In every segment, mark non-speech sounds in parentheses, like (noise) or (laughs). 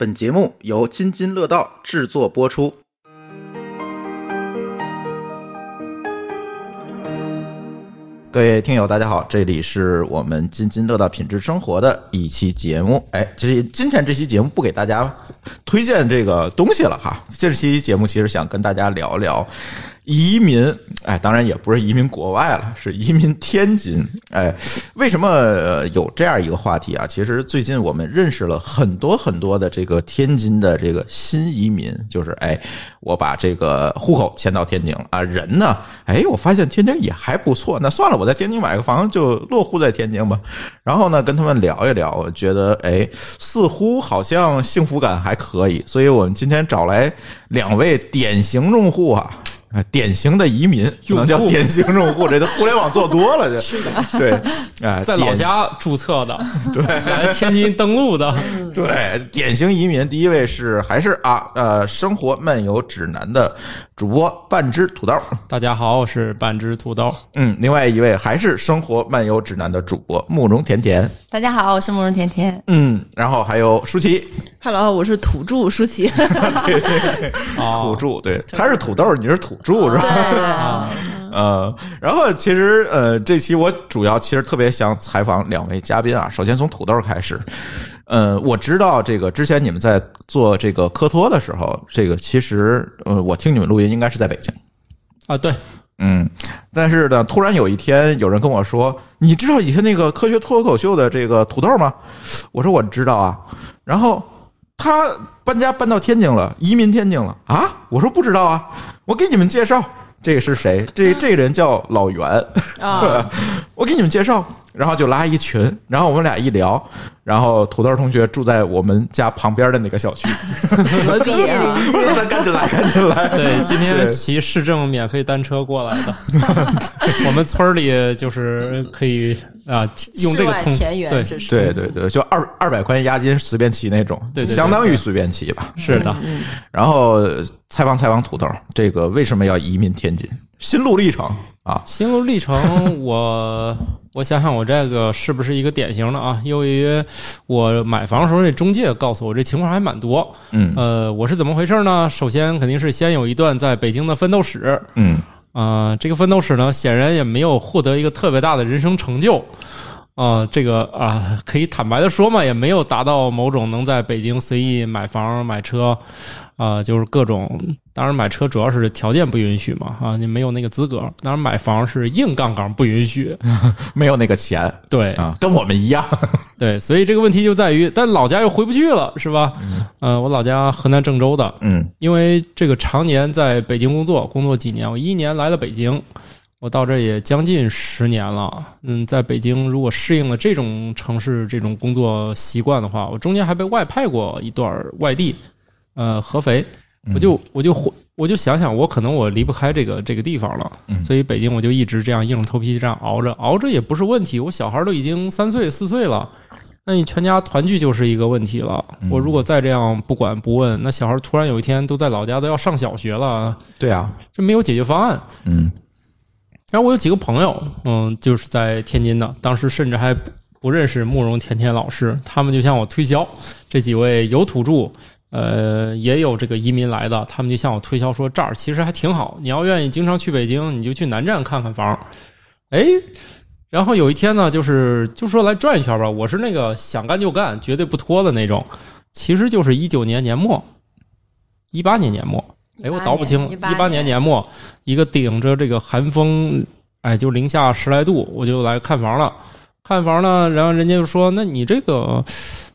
本节目由津津乐道制作播出。各位听友，大家好，这里是我们津津乐道品质生活的一期节目。哎，其实今天这期节目不给大家推荐这个东西了哈，这期节目其实想跟大家聊聊。移民，哎，当然也不是移民国外了，是移民天津。哎，为什么有这样一个话题啊？其实最近我们认识了很多很多的这个天津的这个新移民，就是哎，我把这个户口迁到天津了啊，人呢，哎，我发现天津也还不错，那算了，我在天津买个房就落户在天津吧。然后呢，跟他们聊一聊，觉得哎，似乎好像幸福感还可以，所以我们今天找来两位典型用户啊。啊，典型的移民，能叫典型用户，这都互联网做多了，这是的，对，哎，在老家注册的，(laughs) 对，来天津登录的，对，典型移民。第一位是还是啊，呃，生活漫游指南的主播半只土豆，大家好，我是半只土豆。嗯，另外一位还是生活漫游指南的主播慕容甜甜，大家好，我是慕容甜甜。嗯，然后还有舒淇，Hello，我是土著舒淇，对 (laughs) 对对，土著，对，他是土豆，你是土。住是吧？(laughs) 呃，然后其实呃，这期我主要其实特别想采访两位嘉宾啊。首先从土豆开始，呃，我知道这个之前你们在做这个科托的时候，这个其实呃，我听你们录音应该是在北京啊。对，嗯，但是呢，突然有一天有人跟我说，你知道以前那个科学脱口秀的这个土豆吗？我说我知道啊。然后他搬家搬到天津了，移民天津了啊？我说不知道啊。我给你们介绍，这个是谁？这这人叫老袁啊。(laughs) 我给你们介绍，然后就拉一群，然后我们俩一聊，然后土豆同学住在我们家旁边的那个小区，隔壁啊。(laughs) 赶紧来，赶紧来！对，今天骑市政免费单车过来的。(laughs) 我们村里就是可以啊，用这个通对对对对，就二二百块钱押金随便骑那种，对，相当于随便骑吧。是的，然后。采访采访土豆，这个为什么要移民天津？心路历程啊，心路历程，我我想想，我这个是不是一个典型的啊？由于我买房的时候那中介告诉我，这情况还蛮多。嗯，呃，我是怎么回事呢？首先肯定是先有一段在北京的奋斗史。嗯，啊，这个奋斗史呢，显然也没有获得一个特别大的人生成就。啊，这个啊，可以坦白的说嘛，也没有达到某种能在北京随意买房买车。啊，就是各种，当然买车主要是条件不允许嘛，啊，你没有那个资格。当然买房是硬杠杠不允许，(laughs) 没有那个钱。(laughs) 对啊，跟我们一样。(laughs) 对，所以这个问题就在于，但老家又回不去了，是吧？嗯，我老家河南郑州的，嗯，因为这个常年在北京工作，工作几年，我一年来了北京，我到这也将近十年了。嗯，在北京如果适应了这种城市这种工作习惯的话，我中间还被外派过一段外地。呃，合肥，我就我就我就想想，我可能我离不开这个这个地方了，所以北京我就一直这样硬着头皮这样熬着，熬着也不是问题。我小孩都已经三岁四岁了，那你全家团聚就是一个问题了。我如果再这样不管不问，那小孩突然有一天都在老家都要上小学了，对啊，这没有解决方案。嗯，然后我有几个朋友，嗯，就是在天津的，当时甚至还不认识慕容甜甜老师，他们就向我推销这几位有土著。呃，也有这个移民来的，他们就向我推销说这儿其实还挺好。你要愿意经常去北京，你就去南站看看房。哎，然后有一天呢，就是就说来转一圈吧。我是那个想干就干，绝对不拖的那种。其实就是一九年年末，一八年年末。哎，我倒不清，一八年年末，一个顶着这个寒风，哎，就零下十来度，我就来看房了。看房呢，然后人家就说：“那你这个。”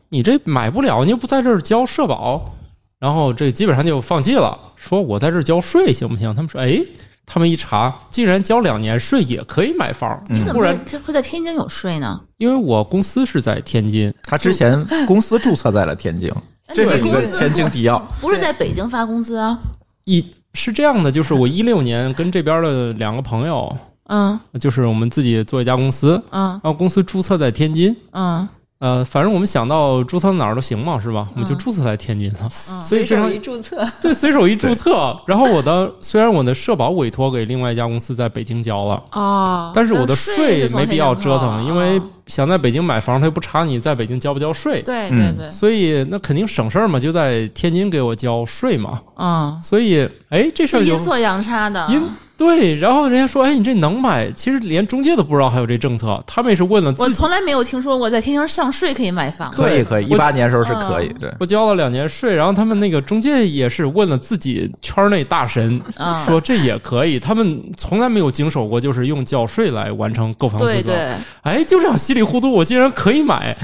你这买不了，你又不在这儿交社保，然后这基本上就放弃了。说我在这儿交税行不行？他们说，哎，他们一查，竟然交两年税也可以买房。你怎么会会在天津有税呢？因为我公司是在天津，他之前公司注册在了天津，(laughs) 这是一个前景提要。不是在北京发工资啊？一是这样的，就是我一六年跟这边的两个朋友，嗯，就是我们自己做一家公司，嗯，然后公司注册在天津，嗯。呃，反正我们想到注册哪儿都行嘛，是吧？我们就注册在天津了，(laughs) 所以随手一注册，(laughs) 对，随手一注册。然后我的虽然我的社保委托给另外一家公司在北京交了啊，但是我的税没必要折腾，因为想在北京买房，他又不查你在北京交不交税，对嗯对对，所以那肯定省事儿嘛，就在天津给我交税嘛。嗯，所以哎，这事儿阴错阳差的。阴对，然后人家说，哎，你这能买？其实连中介都不知道还有这政策，他们也是问了我。从来没有听说过在天津上税可以买房。可以可以，一我八年时候是可以，对，我交了两年税，然后他们那个中介也是问了自己圈内大神，嗯说这也可以。他们从来没有经手过，就是用缴税来完成购房资格。对对，哎，就这样稀里糊涂，我竟然可以买，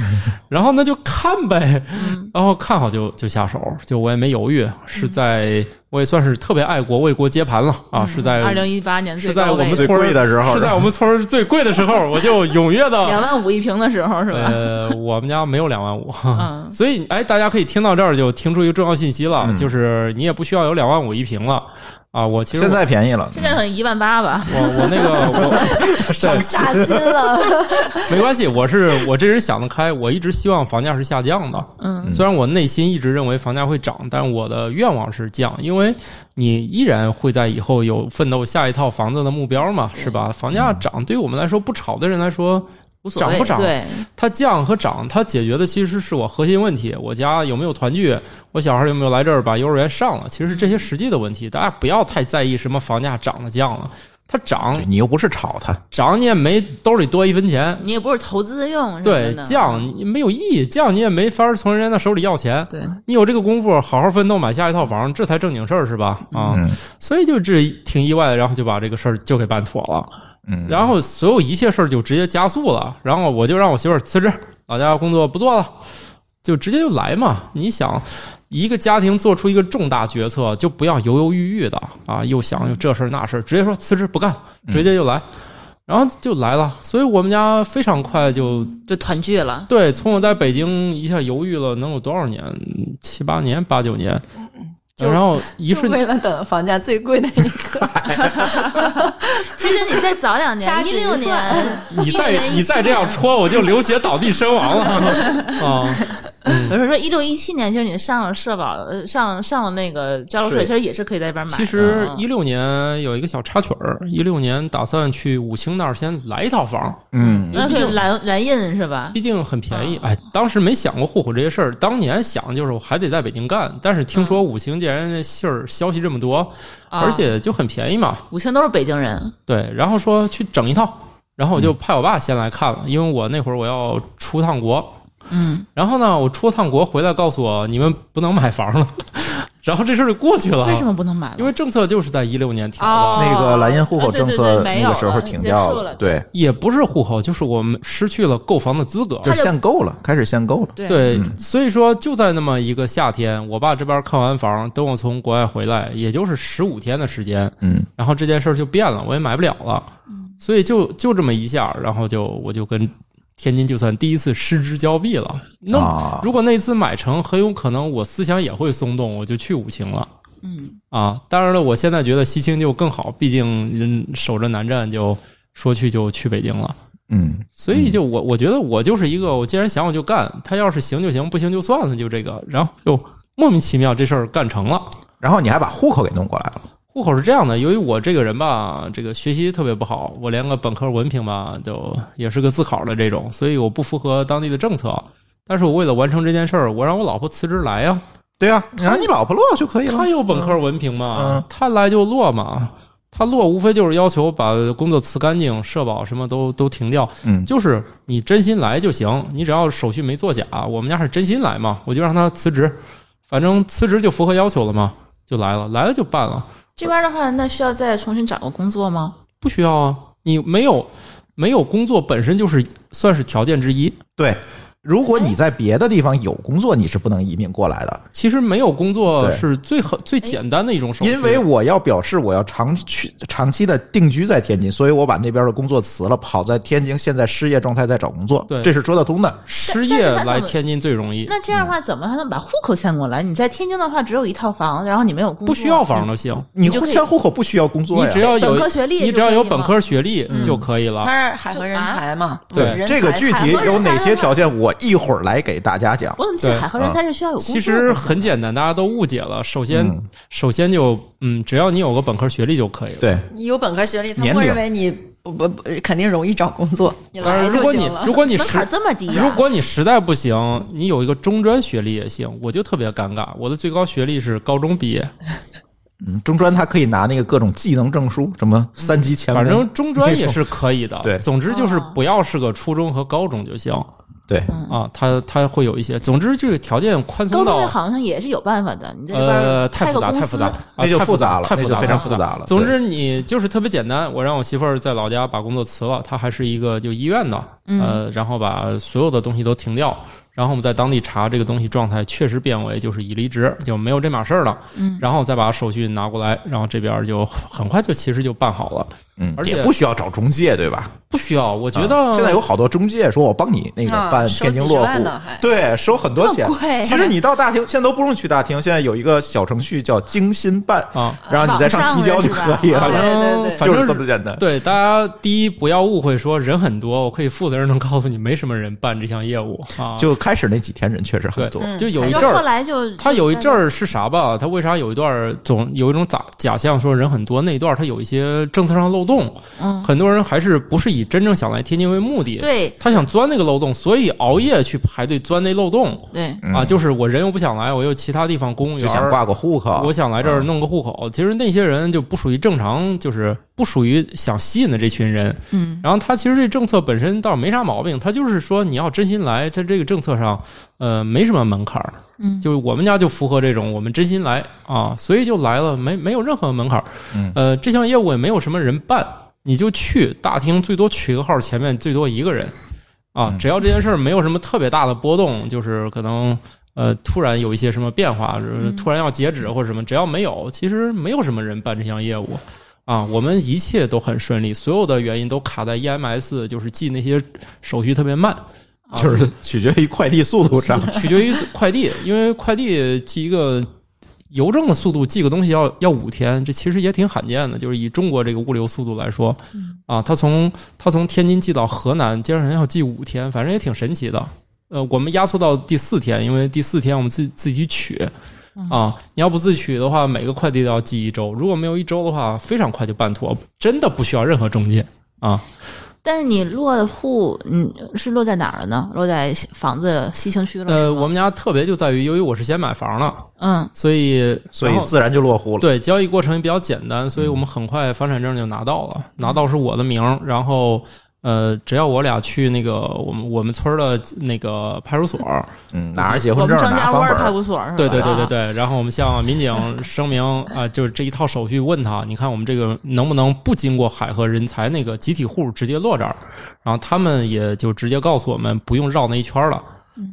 然后那就看呗，嗯。然后看好就就下手，就我也没犹豫，是在我也算是特别爱国，为国接盘了啊，是在嗯二零一八年最是在我们村儿贵的时候是在我们村儿最贵的时候，我就踊跃的两万五一平的时候是吧？呃，我们家没有两万五，嗯。所以哎，大家可以听到这儿就听出一个重要信息了，嗯。就是你也不需要有两万五一平了啊。我其实现在便宜了，现在可能一万八吧。我我那个 (laughs) 我 (laughs) 对扎心了。(laughs) 没关系，我是我这人想得开，我一直希望房价是下降的。嗯虽然我内心一直认为房价会涨，但我的愿望是降，因为你依然会在以后有奋斗下一套房子的目标嘛，是吧？房价涨对于我们来说，不炒的人来说，无所谓。涨不涨对，它降和涨，它解决的其实是我核心问题：我家有没有团聚，我小孩有没有来这儿把幼儿园上了，其实是这些实际的问题。大家不要太在意什么房价涨了降了，它涨你又不是炒它，涨你也没兜里多一分钱，你也不是投资用对，降你没有意义，降你也没法从人家那手里要钱。对，你有这个功夫，好好奋斗买下一套房，这才正经事儿是吧？啊，嗯所以就这挺意外的，然后就把这个事儿就给办妥了。嗯，然后所有一切事儿就直接加速了，然后我就让我媳妇儿辞职，老家工作不做了，就直接就来嘛。你想，一个家庭做出一个重大决策，就不要犹犹豫豫的啊，又想又这事儿那事儿，直接说辞职不干，直接就来，然后就来了。所以我们家非常快就就团聚了。对，从我在北京一下犹豫了能有多少年？七八年、八九年。就然后一就瞬为了等房价最贵的一刻 (laughs) (laughs) 其实你再早两年，一一六年，你再你再这样戳，我就流血倒地身亡了 (laughs) 啊！比如说一六一七年，就是你上了社保，呃上上了那个交了税，其实也是可以在这边买的。其实嗯一六年有一个小插曲儿，一六年打算去武清那儿先来一套房，嗯。那可以蓝蓝印是吧？毕竟很便宜。哎，当时没想过户口这些事儿，当年想就是我还得在北京干，但是听说武清既然信儿消息这么多，啊而且就很便宜嘛，武清都是北京人，对，然后说去整一套，然后我就派我爸先来看了，因为我那会儿我要出趟国，嗯，然后呢，我出趟国回来告诉我你们不能买房了，(laughs) 然后这事儿就过去了。为什么不能买了？因为政策就是在一六年停的，哦那个蓝印户口政策那个时候停掉了对，也不是户口，就是我们失去了购房的资格。就是限购了，开始限购了，对。对，嗯所以说就在那么一个夏天，我爸这边看完房，等我从国外回来，也就是十五天的时间，嗯。然后这件事儿就变了，我也买不了了，所以就就这么一下，然后就我就跟天津就算第一次失之交臂了。那、啊如果那次买成，很有可能我思想也会松动，我就去武清了。嗯，啊，当然了，我现在觉得西青就更好，毕竟人守着南站，就说去就去北京了。嗯所以就我我觉得我就是一个，我既然想我就干，他要是行就行，不行就算了，就这个，然后就莫名其妙这事儿干成了。然后你还把户口给弄过来了，户口是这样的，由于我这个人吧，这个学习特别不好，我连个本科文凭吧，就也是个自考的这种，所以我不符合当地的政策。但是我为了完成这件事儿，我让我老婆辞职来呀、对啊，你让你老婆落就可以了她，有本科文凭嘛嗯，她来就落嘛。她落无非就是要求把工作辞干净，社保什么都都停掉，嗯就是你真心来就行，你只要手续没作假，我们家是真心来嘛，我就让她辞职，反正辞职就符合要求了嘛，就来了，来了就办了。这边的话，那需要再重新找个工作吗？不需要啊，你没有没有工作本身就是算是条件之一。对。如果你在别的地方有工作，你是不能移民过来的，其实没有工作是最很最简单的一种手续，因为我要表示我要长去长期的定居在天津，所以我把那边的工作辞了，跑在天津，现在失业状态在找工作，对。这是说得通的。失业来天津最容易，那这样的话，怎么还能把户口迁过来？你在天津的话，只有一套房，然后你没有工作，不需要房都行，你就迁户口不需要工作你呀，只要有本科学历你只要有本科学历嗯就可以了。他是海河人才嘛？对这个具体有哪些条件，我一会儿来给大家讲。我怎么记得对海河人才是需要有工作其实很简单，大家都误解了。首先，嗯首先就嗯，只要你有个本科学历就可以了。对，你有本科学历，他会认为你不不不，肯定容易找工作。你当然，如果你。如果你实门槛这么低啊、如果你实在不行，你有一个中专学历也行。我就特别尴尬，我的最高学历是高中毕业，嗯，中专他可以拿那个各种技能证书，什么三级前反，正中专也是可以的。对总之就是哦不要是个初中和高中就行对，啊。他他会有一些，总之就是条件宽松到好像也是有办法的，你在这边呃太复杂太复杂，啊那就太复杂了太复杂非常复杂了总之你就是特别简单，我让我媳妇儿在老家把工作辞了，她还是一个就医院的，嗯呃，然后把所有的东西都停掉。然后我们在当地查这个东西状态，确实变为就是已离职，就没有这码事儿了。嗯然后再把手续拿过来，然后这边就很快就其实就办好了，嗯，而且也不需要找中介，对吧？不需要。我觉得、啊现在有好多中介说我帮你那个啊办天津落户对，收很多钱其实你到大厅，现在都不用去大厅，现在有一个小程序叫精心办，啊，然后你再上提交就可以反了，就是反正这么简单。对大家第一不要误会说人很多，我可以负责任的告诉你，没什么人办这项业务啊。就开始那几天人确实很多，嗯就有一阵儿。后来就他有一阵儿是啥吧？他为啥有一段总有一种假假象说人很多？那一段他有一些政策上漏洞，嗯很多人还是不是以真正想来天津为目的，对他想钻那个漏洞，所以熬夜去排队钻那漏洞对嗯啊。就是我人又不想来，我又其他地方公务员，就想挂个户口。我想来这儿弄个户口。其实那些人就不属于正常，就是不属于想吸引的这群人。嗯然后他其实这政策本身倒没啥毛病，他就是说你要真心来，他这个政策上，呃，没什么门槛儿。嗯就是我们家就符合这种，我们真心来啊，所以就来了，没没有任何门槛儿。嗯呃，这项业务也没有什么人办，你就去大厅，最多取个号，前面最多一个人啊嗯，只要这件事儿没有什么特别大的波动，就是可能。呃，突然有一些什么变化，就是嗯突然要截止或者什么，只要没有，其实没有什么人办这项业务啊。我们一切都很顺利，所有的原因都卡在 EMS，就是记那些手续特别慢，啊、就是取决于快递速度上。(laughs) 取决于快递，因为快递寄一个邮政的速度，寄个东西要要五天，这其实也挺罕见的。就是以中国这个物流速度来说，啊，他从他从天津寄到河南，竟然要寄五天，反正也挺神奇的。呃，我们压缩到第四天，因为第四天我们自己自己取。啊，你要不自己取的话，每个快递都要寄一周。如果没有一周的话，非常快就办妥，真的不需要任何中介啊。但是你落的户，嗯，是落在哪儿了呢？落在房子西城区了？呃，我们家特别就在于，由于我是先买房了，嗯所以所以自然就落户了。对，交易过程也比较简单，所以我们很快房产证就拿到了，拿到是我的名儿，然后呃，只要我俩去那个我们我们村儿的那个派出所，嗯，拿着结婚证，张家拿房本儿，湾派出所是吧？对对对对啊，对，然后我们向民警声明啊、就是这一套手续，问他，你看我们这个能不能不经过海河人才那个集体户直接落这儿？然后他们也就直接告诉我们，不用绕那一圈了。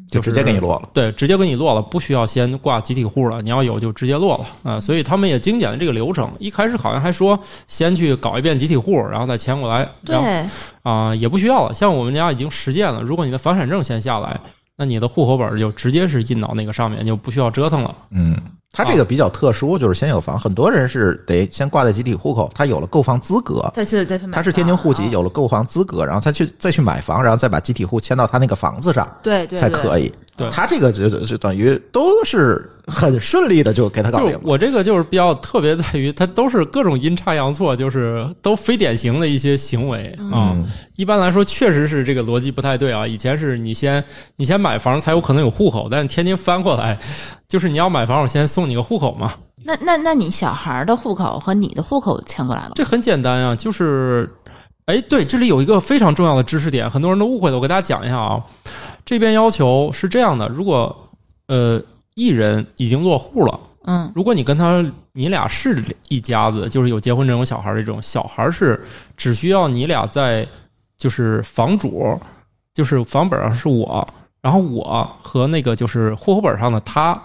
就直接给你落了。对，直接给你落了，不需要先挂集体户了，你要有就直接落了啊、所以他们也精简了这个流程。一开始好像还说先去搞一遍集体户，然后再迁过来，然后对，啊、也不需要了。像我们家已经实践了，如果你的房产证先下来，那你的户口本就直接是印到那个上面，就不需要折腾了。嗯，他这个比较特殊，就是先有房，很多人是得先挂在集体户口，他有了购房资格，再去再去买房。他是天津户籍，啊有了购房资格，然后他去再去买房，然后再把集体户迁到他那个房子上对对。才可以。对他这个就就等于都是很顺利的就给他搞定了。我这个就是比较特别在于，它都是各种阴差阳错，就是都非典型的一些行为啊。嗯，一般来说，确实是这个逻辑不太对啊。以前是你先你先买房才有可能有户口，但是天津翻过来，就是你要买房，我先送你个户口嘛。那那那你小孩的户口和你的户口迁过来了吗？这很简单啊，就是，哎，对，这里有一个非常重要的知识点，很多人都误会了，我给大家讲一下啊。这边要求是这样的，如果呃艺人已经落户了。嗯如果你跟他你俩是一家子，就是有结婚证有小孩这种，小孩是只需要你俩在就是房主，就是房本上是我，然后我和那个就是户口本上的他。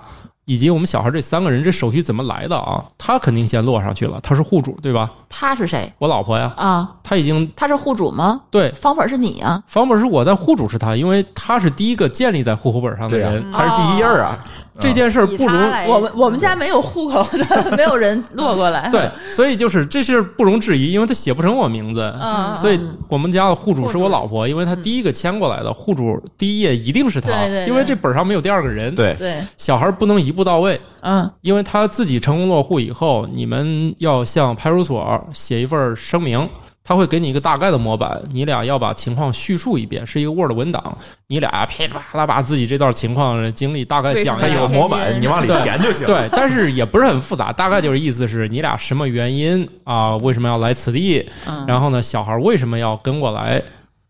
以及我们小孩这三个人，这手续怎么来的啊？他肯定先落上去了，他是户主对吧？他是谁我老婆呀，啊？他已经他是户主吗？对房本是你啊？房本是我，但户主是他，因为他是第一个建立在户口本上的人。他是第一页儿啊。这件事儿不容我们我们家没有户口的，(laughs) 没有人落过来。对，所以就是这事儿不容置疑，因为他写不成我名字，嗯所以我们家的户主是我老婆，因为她第一个迁过来的，户主第一页一定是她，对对对因为这本上没有第二个人。，对，对，小孩不能一步到位，嗯因为他自己成功落户以后，你们要向派出所写一份声明，他会给你一个大概的模板，你俩要把情况叙述一遍，是一个 Word 文档，你俩噼里啪啦把自己这段情况经历大概讲它一下。有模板，你往里对填就行。对，但是也不是很复杂，大概就是意思是你俩什么原因啊？为什么要来此地？嗯然后呢，小孩为什么要跟过来？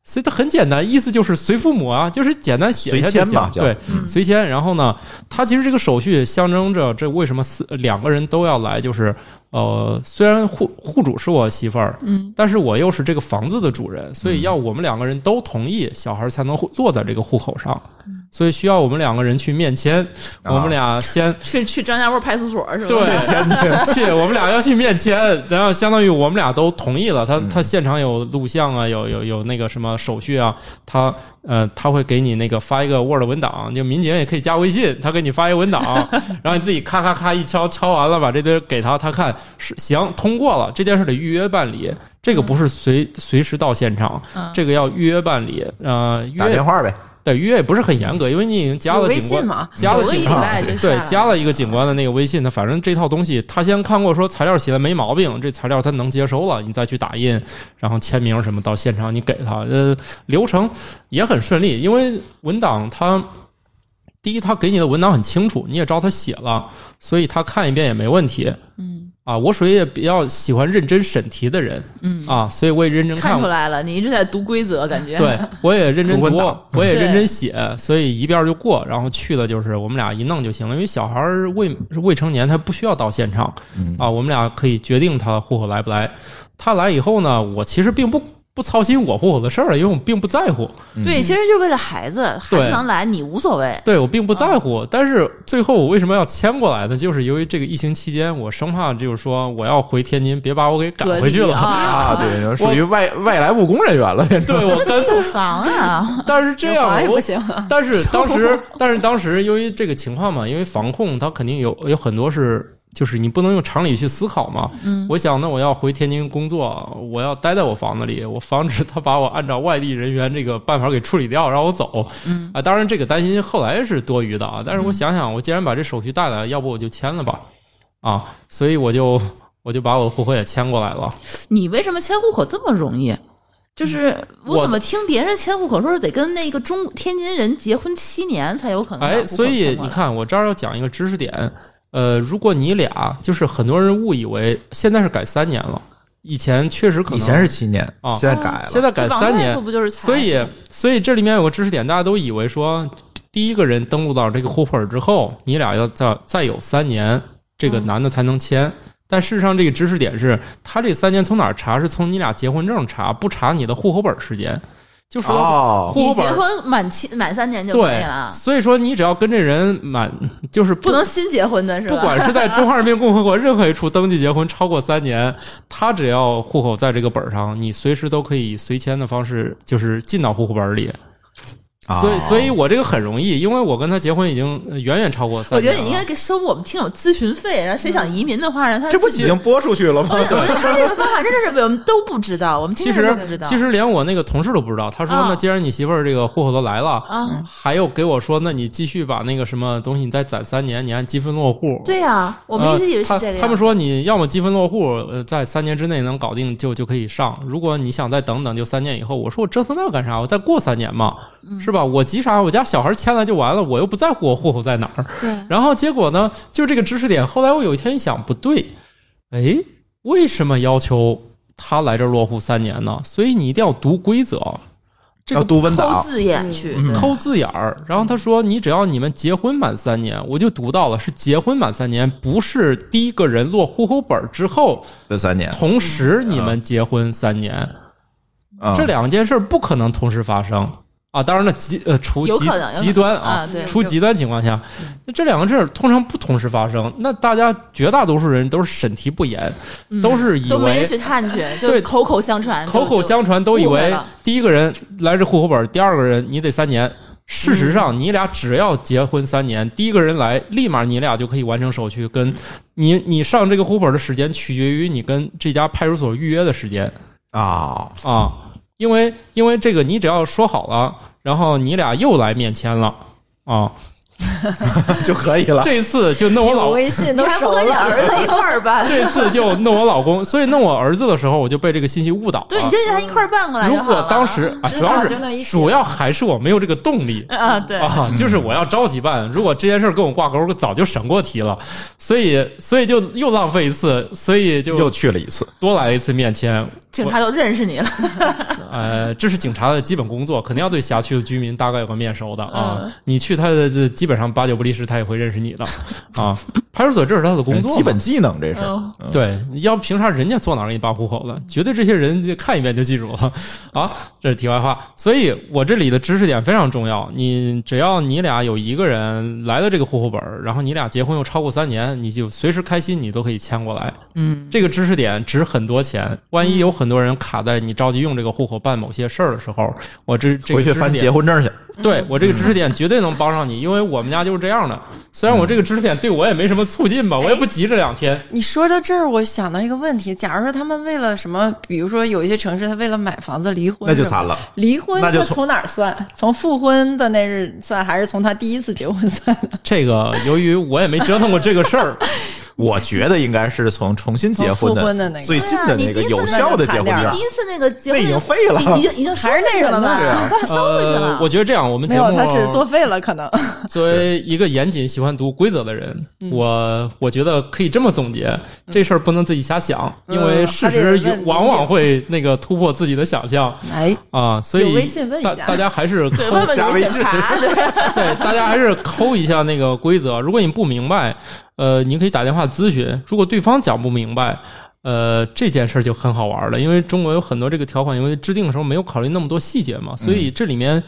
所以它很简单，意思就是随父母啊，就是简单写一下就行随迁嘛。叫对，随迁。然后呢，它其实这个手续象征着这为什么四两个人都要来，就是呃，虽然户户主是我媳妇儿，嗯，但是我又是这个房子的主人，所以要我们两个人都同意，小孩才能坐在这个户口上。所以需要我们两个人去面签，我们俩先 (laughs) 去去张家窝派出所是吧？对，去 (laughs) 我们俩要去面签，然后相当于我们俩都同意了。他他现场有录像啊，有有有那个什么手续啊，他呃他会给你那个发一个 Word 文档，就民警也可以加微信，他给你发一个文档，(laughs) 然后你自己咔咔咔一敲，敲完了把这堆给他，他看是行通过了，这件事得预约办理，这个不是随随时到现场，嗯这个要预约办理，呃约打电话呗。对预约也不是很严格，因为你已经加了警官信嘛加了警官拜就下对，加了一个警官的那个微信，他反正这套东西他先看过，说材料写的没毛病，这材料他能接收了，你再去打印，然后签名什么，到现场你给他，呃，流程也很顺利，因为文档他。第一，他给你的文档很清楚，你也照他写了，所以他看一遍也没问题。嗯。啊，我属于也比较喜欢认真审题的人。嗯，啊，所以我也认真看。出来了，你一直在读规则，感觉。对，(laughs) 我也认真读读，我也认真写，所以一遍就过。然后去的就是我们俩一弄就行了，因为小孩儿未是未成年，他不需要到现场。嗯。啊，我们俩可以决定他户口来不来。他来以后呢，我其实并不不操心我户口的事儿，因为我并不在乎，对，其实就为了孩子，孩子能来你无所谓。对我并不在乎。但是最后我为什么要迁过来呢？就是由于这个疫情期间，我生怕就是说我要回天津，别把我给赶回去了。啊，啊，对，(laughs) 属于外外来务工人员了。对我干脆，房啊，但是这样我。(laughs) 但是当时，(laughs) 但是当时由于这个情况嘛，因为防控，它肯定有有很多是，就是你不能用常理去思考嘛。嗯，我想，那我要回天津工作，我要待在我房子里，我防止他把我按照外地人员这个办法给处理掉，让我走。嗯啊，当然这个担心后来是多余的啊。但是我想想，我既然把这手续带来了，要不我就签了吧。啊，所以我就我就把我的户口也迁过来了。你为什么迁户口这么容易？就是我我怎么听别人迁户口说是得跟那个中天津人结婚七年才有可能哎，所以你看，我这儿要讲一个知识点。呃，如果你俩就是很多人误以为现在是改三年了，以前确实可能以前是七年啊现在改了。现在改三年，不就是所以所以这里面有个知识点，大家都以为说，第一个人登录到这个户口本之后，你俩要再再有三年，这个嗯男的才能签。但事实上，这个知识点是他这三年从哪儿查？是从你俩结婚证查，不查你的户口本时间。就说哦，户口本你结婚满七满三年就可以了，，所以说你只要跟这人满，(laughs) 就是不能新结婚的是吧？不管是在中华人民共和国任何一处登记结婚超过三年，他只要户口在这个本上，你随时都可以随迁的方式，就是进到户口本里。所以，哦所以我这个很容易，因为我跟他结婚已经呃远远超过三年。我觉得你应该给收我们听友咨询费，然后谁想移民的话，让他这不已经播出去了吗？对他这个方法真的是我们都不知道，我们听其实众都不知道。其实连我那个同事都不知道。他说：“啊那既然你媳妇儿这个户口都来了，啊，还有给我说，那你继续把那个什么东西你再攒三年，你按积分落户。”对呀，我们一直以为是呃这个。他他们说你要么积分落户，呃，在三年之内能搞定就就可以上。如果你想再等等，就三年以后。我说我折腾那干啥？我再过三年嘛，嗯是吧？我急啥？我家小孩签了就完了，我又不在乎我户口在哪儿。对，然后结果呢，就这个知识点。后来我有一天一想，不对，哎，为什么要求他来这儿落户三年呢？所以你一定要读规则，这个读文档，字眼去，嗯对抠字眼儿。然后他说，你只要你们结婚满三年，我就读到了是结婚满三年，不是第一个人落户口本儿之后，的三年，同时你们结婚三年，啊这两件事儿不可能同时发生。啊，当然了，极呃，除极极端啊对除极端情况下，那这两个事儿通常不同时发生。那大家绝大多数人都是审题不严，嗯都是以为都没人去探去，就对口口相传，口口相传，都以为第一个人来这户口本，第二个人你得三年。事实上，你俩只要结婚三年，第一个人来，立马你俩就可以完成手续。跟你你上这个户口本的时间取决于你跟这家派出所预约的时间啊，啊，因为因为这个你只要说好了，然后你俩又来面签了啊，(laughs) 就可以了。这次就弄我有老微信你都熟还不和你，儿子一块儿办？(laughs) 这次就弄我老公，所以弄我儿子的时候，我就被这个信息误导了。对，你就让他一块儿办过来如果当时啊，主要是主要还是我没有这个动力。啊，对，啊，就是我要着急办。如果这件事儿跟我挂钩，我早就审过题了。所以，所以就又浪费一次，所以就又去了一次，多来一次面签。警察都认识你了。(laughs) 呃，这是警察的基本工作，肯定要对辖区的居民大概有个面熟的啊。嗯你去他的基本上八九不离十，他也会认识你的 (laughs) 啊。派出所这是他的工作嘛，基本技能这是。对，要不凭啥人家坐哪儿给你办户口的？绝对这些人就看一遍就记住了 (laughs) 啊！这是题外话，所以我这里的知识点非常重要。你只要你俩有一个人来了这个户口本儿，然后你俩结婚又超过三年，你就随时开心，你都可以迁过来。嗯，这个知识点值很多钱，万一有很多人卡在你着急用这个户口办某些事儿的时候，我这这个回去翻结婚证去。对我这个知识点绝对能帮上你，因为我们家就是这样的。虽然我这个知识点对我也没什么促进吧，我也不急这两天。你说到这儿，我想到一个问题：假如说他们为了什么，比如说有一些城市，他为了买房子离婚，那就惨了。离婚那就从哪儿算？从复婚的那日算，还是从他第一次结婚算？这个由于我也没折腾过这个事儿，(laughs) 我觉得应该是从重新结婚的那个最近的那个有效的结婚证第，一次那个结婚那已经废了已已经已经收还是那人呢回去了吧？对啊收回去呃了，。我觉得这样，我们节目没有，他是作废了，可能。(laughs) 作为一个严谨、喜欢读规则的人，我我觉得可以这么总结：这事儿不能自己瞎想，嗯因为事实往往会那个突破自己的想象哎，啊。所以有微信问一下大大家还是 (laughs) 对，抠问问你加微信对，大家还是抠一下那个规则。如果你不明白，呃，你可以打电话咨询。如果对方讲不明白，呃，这件事儿就很好玩了，因为中国有很多这个条款，因为制定的时候没有考虑那么多细节嘛，所以这里面，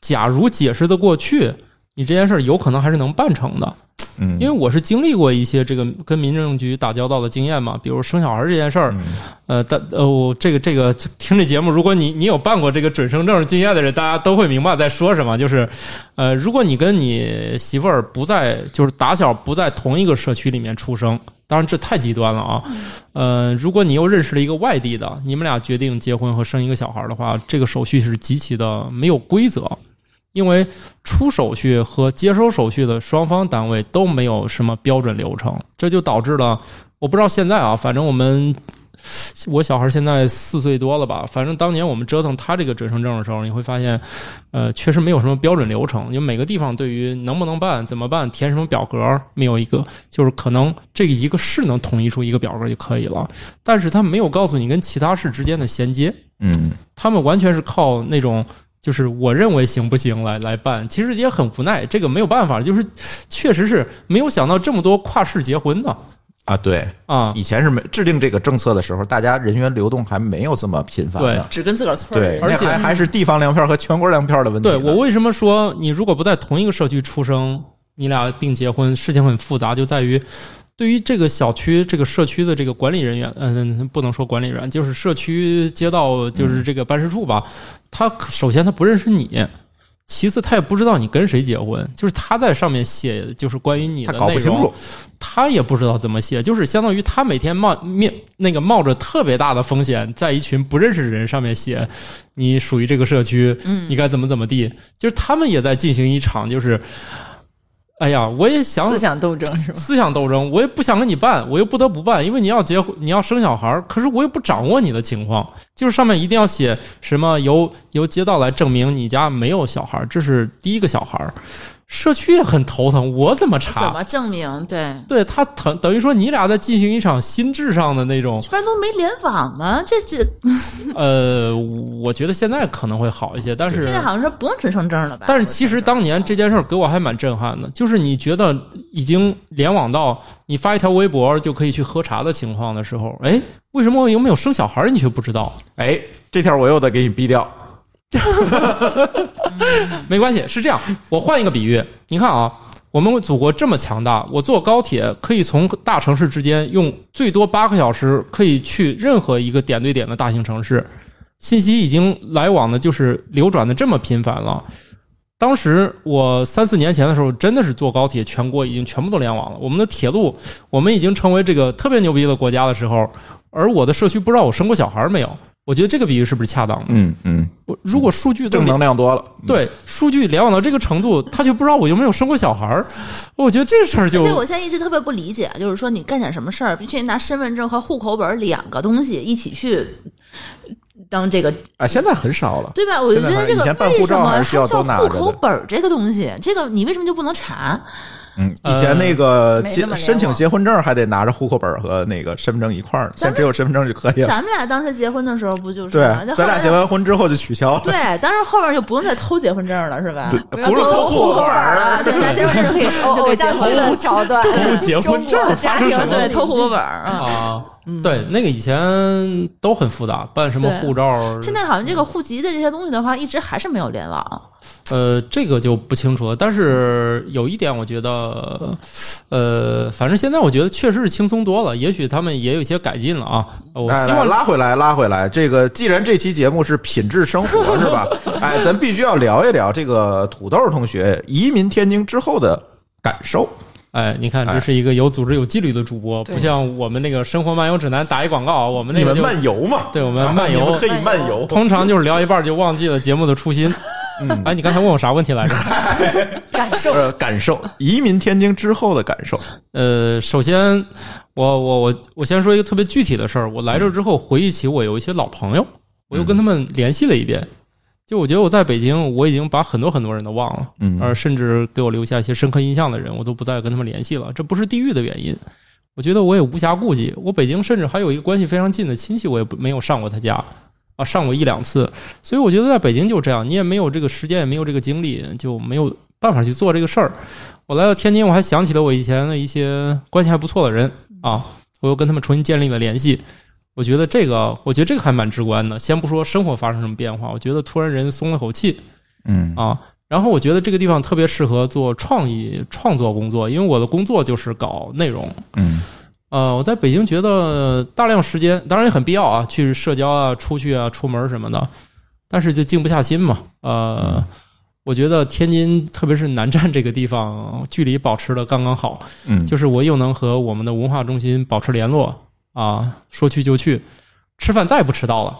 假如解释的过去，你这件事儿有可能还是能办成的。嗯，因为我是经历过一些这个跟民政局打交道的经验嘛，比如生小孩这件事儿，嗯呃，但呃，我这个这个听这节目，如果你你有办过这个准生证经验的人，大家都会明白在说什么。就是，呃，如果你跟你媳妇儿不在，就是打小不在同一个社区里面出生，当然这太极端了啊。呃，如果你又认识了一个外地的，你们俩决定结婚和生一个小孩的话，这个手续是极其的没有规则。因为出手续和接收手续的双方单位都没有什么标准流程，这就导致了我不知道现在啊，反正我们我小孩现在四岁多了吧，反正当年我们折腾他这个准生证的时候，你会发现，呃，确实没有什么标准流程，因为每个地方对于能不能办、怎么办、填什么表格没有一个，就是可能这个一个市能统一出一个表格就可以了，但是他没有告诉你跟其他市之间的衔接。嗯，他们完全是靠那种。就是我认为行不行来来办，其实也很无奈，这个没有办法，就是确实是没有想到这么多跨市结婚的啊，对，啊，以前是没制定这个政策的时候，大家人员流动还没有这么频繁对。只跟自个儿村儿对，而且还还是地方粮票和全国粮票的问题。对我为什么说你如果不在同一个社区出生，你俩并结婚，事情很复杂，就在于对于这个小区、这个社区的这个管理人员，嗯、不能说管理人员，就是社区街道，就是这个办事处吧，他首先他不认识你。其次，他也不知道你跟谁结婚，就是他在上面写，就是关于你他的内容搞不清楚，，他也不知道怎么写，就是相当于他每天冒面那个冒着特别大的风险，在一群不认识的人上面写你属于这个社区，嗯你该怎么怎么地，就是他们也在进行一场就是，哎呀，我也想思想斗争是吧？思想斗争，我也不想跟你办，我又不得不办，因为你要结婚，你要生小孩儿，可是我又不掌握你的情况，就是上面一定要写什么由由街道来证明你家没有小孩儿，这是第一个小孩儿，社区也很头疼，我怎么查？怎么证明？对，对他等等于说你俩在进行一场心智上的那种，这边都没联网吗？这这 (laughs) 呃，我觉得现在可能会好一些，但是现在好像说不用准生证了吧？但是其实当年这件事儿给我还蛮震撼的，就是你觉得已经联网到你发一条微博就可以去喝茶的情况的时候，哎，为什么我有没有生小孩儿你却不知道？哎，这条我又得给你毙掉。(laughs) 没关系，是这样，我换一个比喻，你看啊，我们祖国这么强大，我坐高铁可以从大城市之间用最多八个小时可以去任何一个点对点的大型城市，信息已经来往的，就是流转的这么频繁了。当时我三四年前的时候，真的是坐高铁，全国已经全部都联网了。我们的铁路，我们已经成为这个特别牛逼的国家的时候，而我的社区不知道我生过小孩没有。我觉得这个比喻是不是恰当的？嗯嗯，我如果数据正能量多了。对数据联网到这个程度，他就不知道我有没有生过小孩儿，我觉得这事儿就而且我现在一直特别不理解，就是说你干点什么事儿，必须拿身份证和户口本两个东西一起去当这个，啊，现在很少了。对吧？我就觉得这个为什么护照还需要户口本这个东西？这个你为什么就不能查？嗯，以前那个结申请结婚证还得拿着户口本和那个身份证一块儿，现在只有身份证就可以了。咱们俩当时结婚的时候不就是对吗？咱俩结完婚之后就取消了。对，当时后面就不用再偷结婚证了，是吧？对不是偷户口本儿啊，对，(laughs) 拿结婚证就可以偶偶就可以结婚 (laughs) 像剧的桥段，偷结婚证发生什么家庭对，偷户口本儿啊。啊，对，那个以前都很复杂，办什么护照，现在好像这个户籍的这些东西的话，一直还是没有联网。呃，这个就不清楚了。但是有一点，我觉得，呃，反正现在我觉得确实是轻松多了。也许他们也有一些改进了啊。我来来希望拉回来，拉回来。这个既然这期节目是品质生活，是吧？(laughs) 哎，咱必须要聊一聊这个土豆同学移民天津之后的感受。哎，你看，哎这是一个有组织、有纪律的主播，对不像我们那个《生活漫游指南》打一广告，我们那你们个漫游嘛？对我们漫游 (laughs) 可以漫游。通常就是聊一半就忘记了节目的初心。嗯 (laughs) 哎，你刚才问我啥问题来着？(laughs) 感受。呃，感受移民天津之后的感受。呃，首先，我我我我先说一个特别具体的事儿。我来这之后，回忆起我有一些老朋友，我又跟他们联系了一遍。就我觉得我在北京，我已经把很多很多人都忘了，嗯而甚至给我留下一些深刻印象的人，我都不再跟他们联系了。这不是地域的原因，我觉得我也无暇顾及。我北京甚至还有一个关系非常近的亲戚，我也不没有上过他家。啊，上过一两次，所以我觉得在北京就这样，你也没有这个时间，也没有这个精力，就没有办法去做这个事儿。我来到天津，我还想起了我以前的一些关系还不错的人啊，我又跟他们重新建立了联系。我觉得这个，我觉得这个还蛮直观的。先不说生活发生什么变化，我觉得突然人松了口气嗯啊。然后我觉得这个地方特别适合做创意创作工作，因为我的工作就是搞内容。嗯呃，我在北京觉得大量时间，当然也很必要啊，去社交啊、出去啊、出门什么的，但是就静不下心嘛。呃，我觉得天津，特别是南站这个地方，距离保持的刚刚好，嗯，就是我又能和我们的文化中心保持联络啊，说去就去，吃饭再也不迟到了。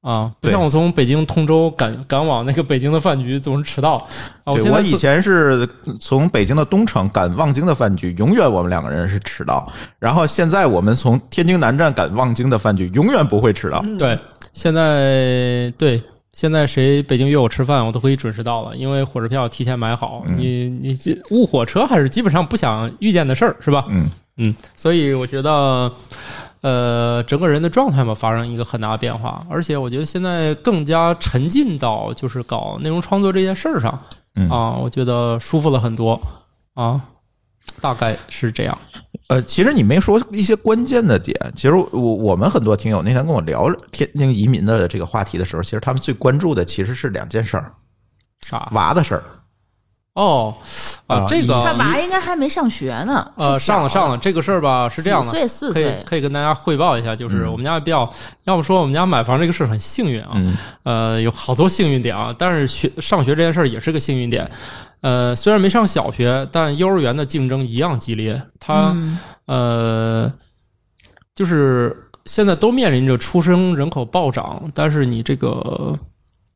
啊，不像我从北京通州赶赶往那个北京的饭局总是迟到啊。我以前是从北京的东城赶望京的饭局，永远我们两个人是迟到。然后现在我们从天津南站赶望京的饭局，永远不会迟到。对，现在对现在谁北京约我吃饭，我都可以准时到了，因为火车票提前买好。嗯你你这误火车还是基本上不想遇见的事儿，是吧？嗯嗯，所以我觉得，呃，整个人的状态嘛发生一个很大的变化，而且我觉得现在更加沉浸到就是搞内容创作这件事儿上嗯啊，我觉得舒服了很多啊，大概是这样。呃，其实你没说一些关键的点。其实我我们很多听友那天跟我聊天津移民的这个话题的时候，其实他们最关注的其实是两件事儿：啥？娃的事儿。哦，啊这个他娃应该还没上学呢，呃，上了上了，这个事儿吧是这样的，几岁？四可以，可以跟大家汇报一下，就是嗯。我们家比较，要不说我们家买房这个事儿很幸运啊，嗯。呃，有好多幸运点啊，但是学上学这件事儿也是个幸运点，呃，虽然没上小学，但幼儿园的竞争一样激烈，他、嗯。呃，就是现在都面临着出生人口暴涨，但是你这个。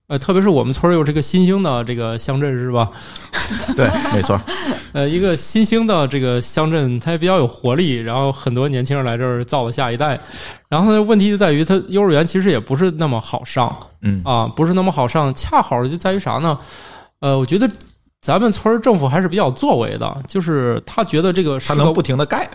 呃，特别是我们村儿有这个新兴的这个乡镇是吧？对，没错。(laughs) 呃，一个新兴的这个乡镇，它也比较有活力，然后很多年轻人来这儿造了下一代。然后呢，问题就在于它幼儿园其实也不是那么好上嗯啊，不是那么好上。恰好就在于啥呢？呃，我觉得咱们村儿政府还是比较作为的，就是他觉得这个是个他能不停的盖。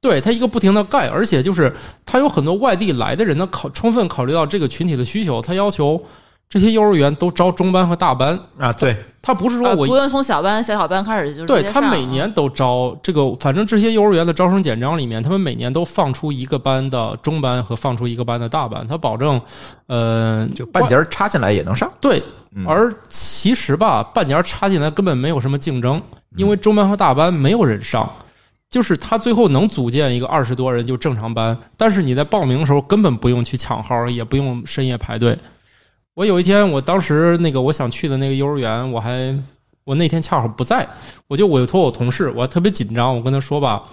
对他一个不停的盖，而且就是他有很多外地来的人呢，考充分考虑到这个群体的需求，他要求这些幼儿园都招中班和大班。啊，对，他不是说我啊不用从小班、小小班开始就对他每年都招这个，反正这些幼儿园的招生简章里面，他们每年都放出一个班的中班和放出一个班的大班，他保证，呃，就半截儿插进来也能上。对嗯。而其实吧，半截儿插进来根本没有什么竞争，因为中班和大班没有人上。就是他最后能组建一个二十多人就正常班，但是你在报名的时候根本不用去抢号，也不用深夜排队。我有一天，我当时那个我想去的那个幼儿园，我还我那天恰好不在，我就委托我同事，我还特别紧张，我跟他说吧，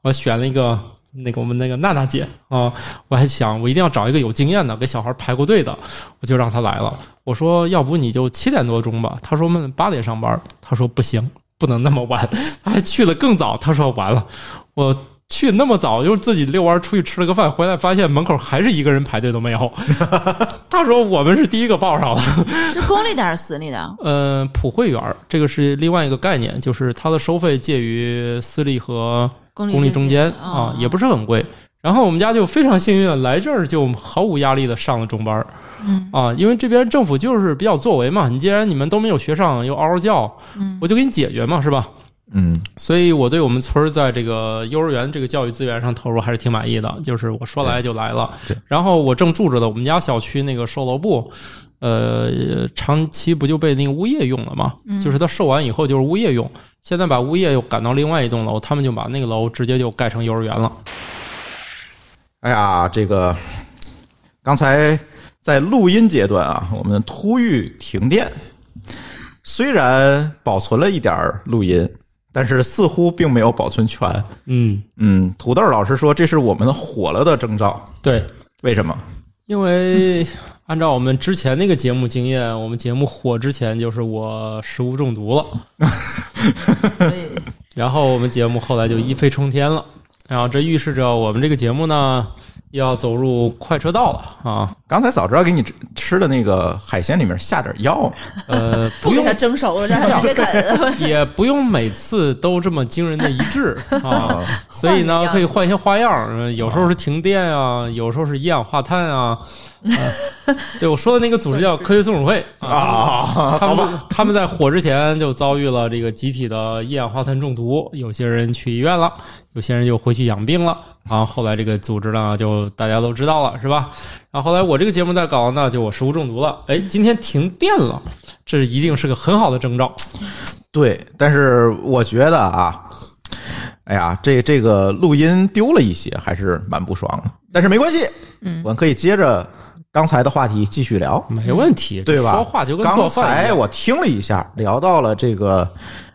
我选了一个那个我们那个娜娜姐啊，我还想我一定要找一个有经验的，给小孩排过队的，我就让她来了。我说要不你就七点多钟吧，他说们八点上班，她说不行，不能那么晚，她还去了更早，她说完了，我。去那么早，就是自己遛弯出去吃了个饭，回来发现门口还是一个人排队都没有。(laughs) 他说我们是第一个报上的，是公立的还是私立的？(laughs) 呃，普惠园儿这个是另外一个概念，就是它的收费介于私立和公公立中间啊啊，也不是很贵。然后我们家就非常幸运来这儿就毫无压力的上了中班儿嗯啊，因为这边政府就是比较作为嘛，你既然你们都没有学上又嗷嗷叫，嗯我就给你解决嘛，是吧？嗯所以我对我们村儿在这个幼儿园这个教育资源上投入还是挺满意的，就是我说来就来了。然后我正住着的我们家小区那个售楼部，呃，长期不就被那个物业用了吗？就是它售完以后就是物业用，现在把物业又赶到另外一栋楼，他们就把那个楼直接就盖成幼儿园了。哎呀，这个刚才在录音阶段啊，我们突遇停电，虽然保存了一点儿录音，但是似乎并没有保存全。嗯，嗯，土豆老师说这是我们火了的征兆，对，为什么？因为按照我们之前那个节目经验，我们节目火之前就是我食物中毒了。(laughs) (laughs) 然后我们节目后来就一飞冲天了，然后这预示着我们这个节目呢要走入快车道了啊！刚才早知道给你吃吃的那个海鲜里面下点药，呃，(laughs) 不用不给它蒸熟了，让它直接啃。(laughs) 也不用每次都这么惊人的一致 (laughs) 啊，所以呢可以换一些花样，呃有时候是停电啊，有时候是一氧化碳啊。啊对我说的那个组织叫科学松鼠会啊，啊，他们他们在火之前就遭遇了这个集体的一氧化碳中毒，有些人去医院了，有些人就回去养病了。然后后来这个组织呢，就大家都知道了，是吧？然后后来我这个节目在搞呢，就我食物中毒了。哎，今天停电了，这一定是个很好的征兆。对，但是我觉得啊，哎呀，这这个录音丢了一些，还是蛮不爽的。但是没关系，嗯，我们可以接着刚才的话题继续聊，没问题，对吧？说话就跟做刚饭一样。才我听了一下，聊到了这个，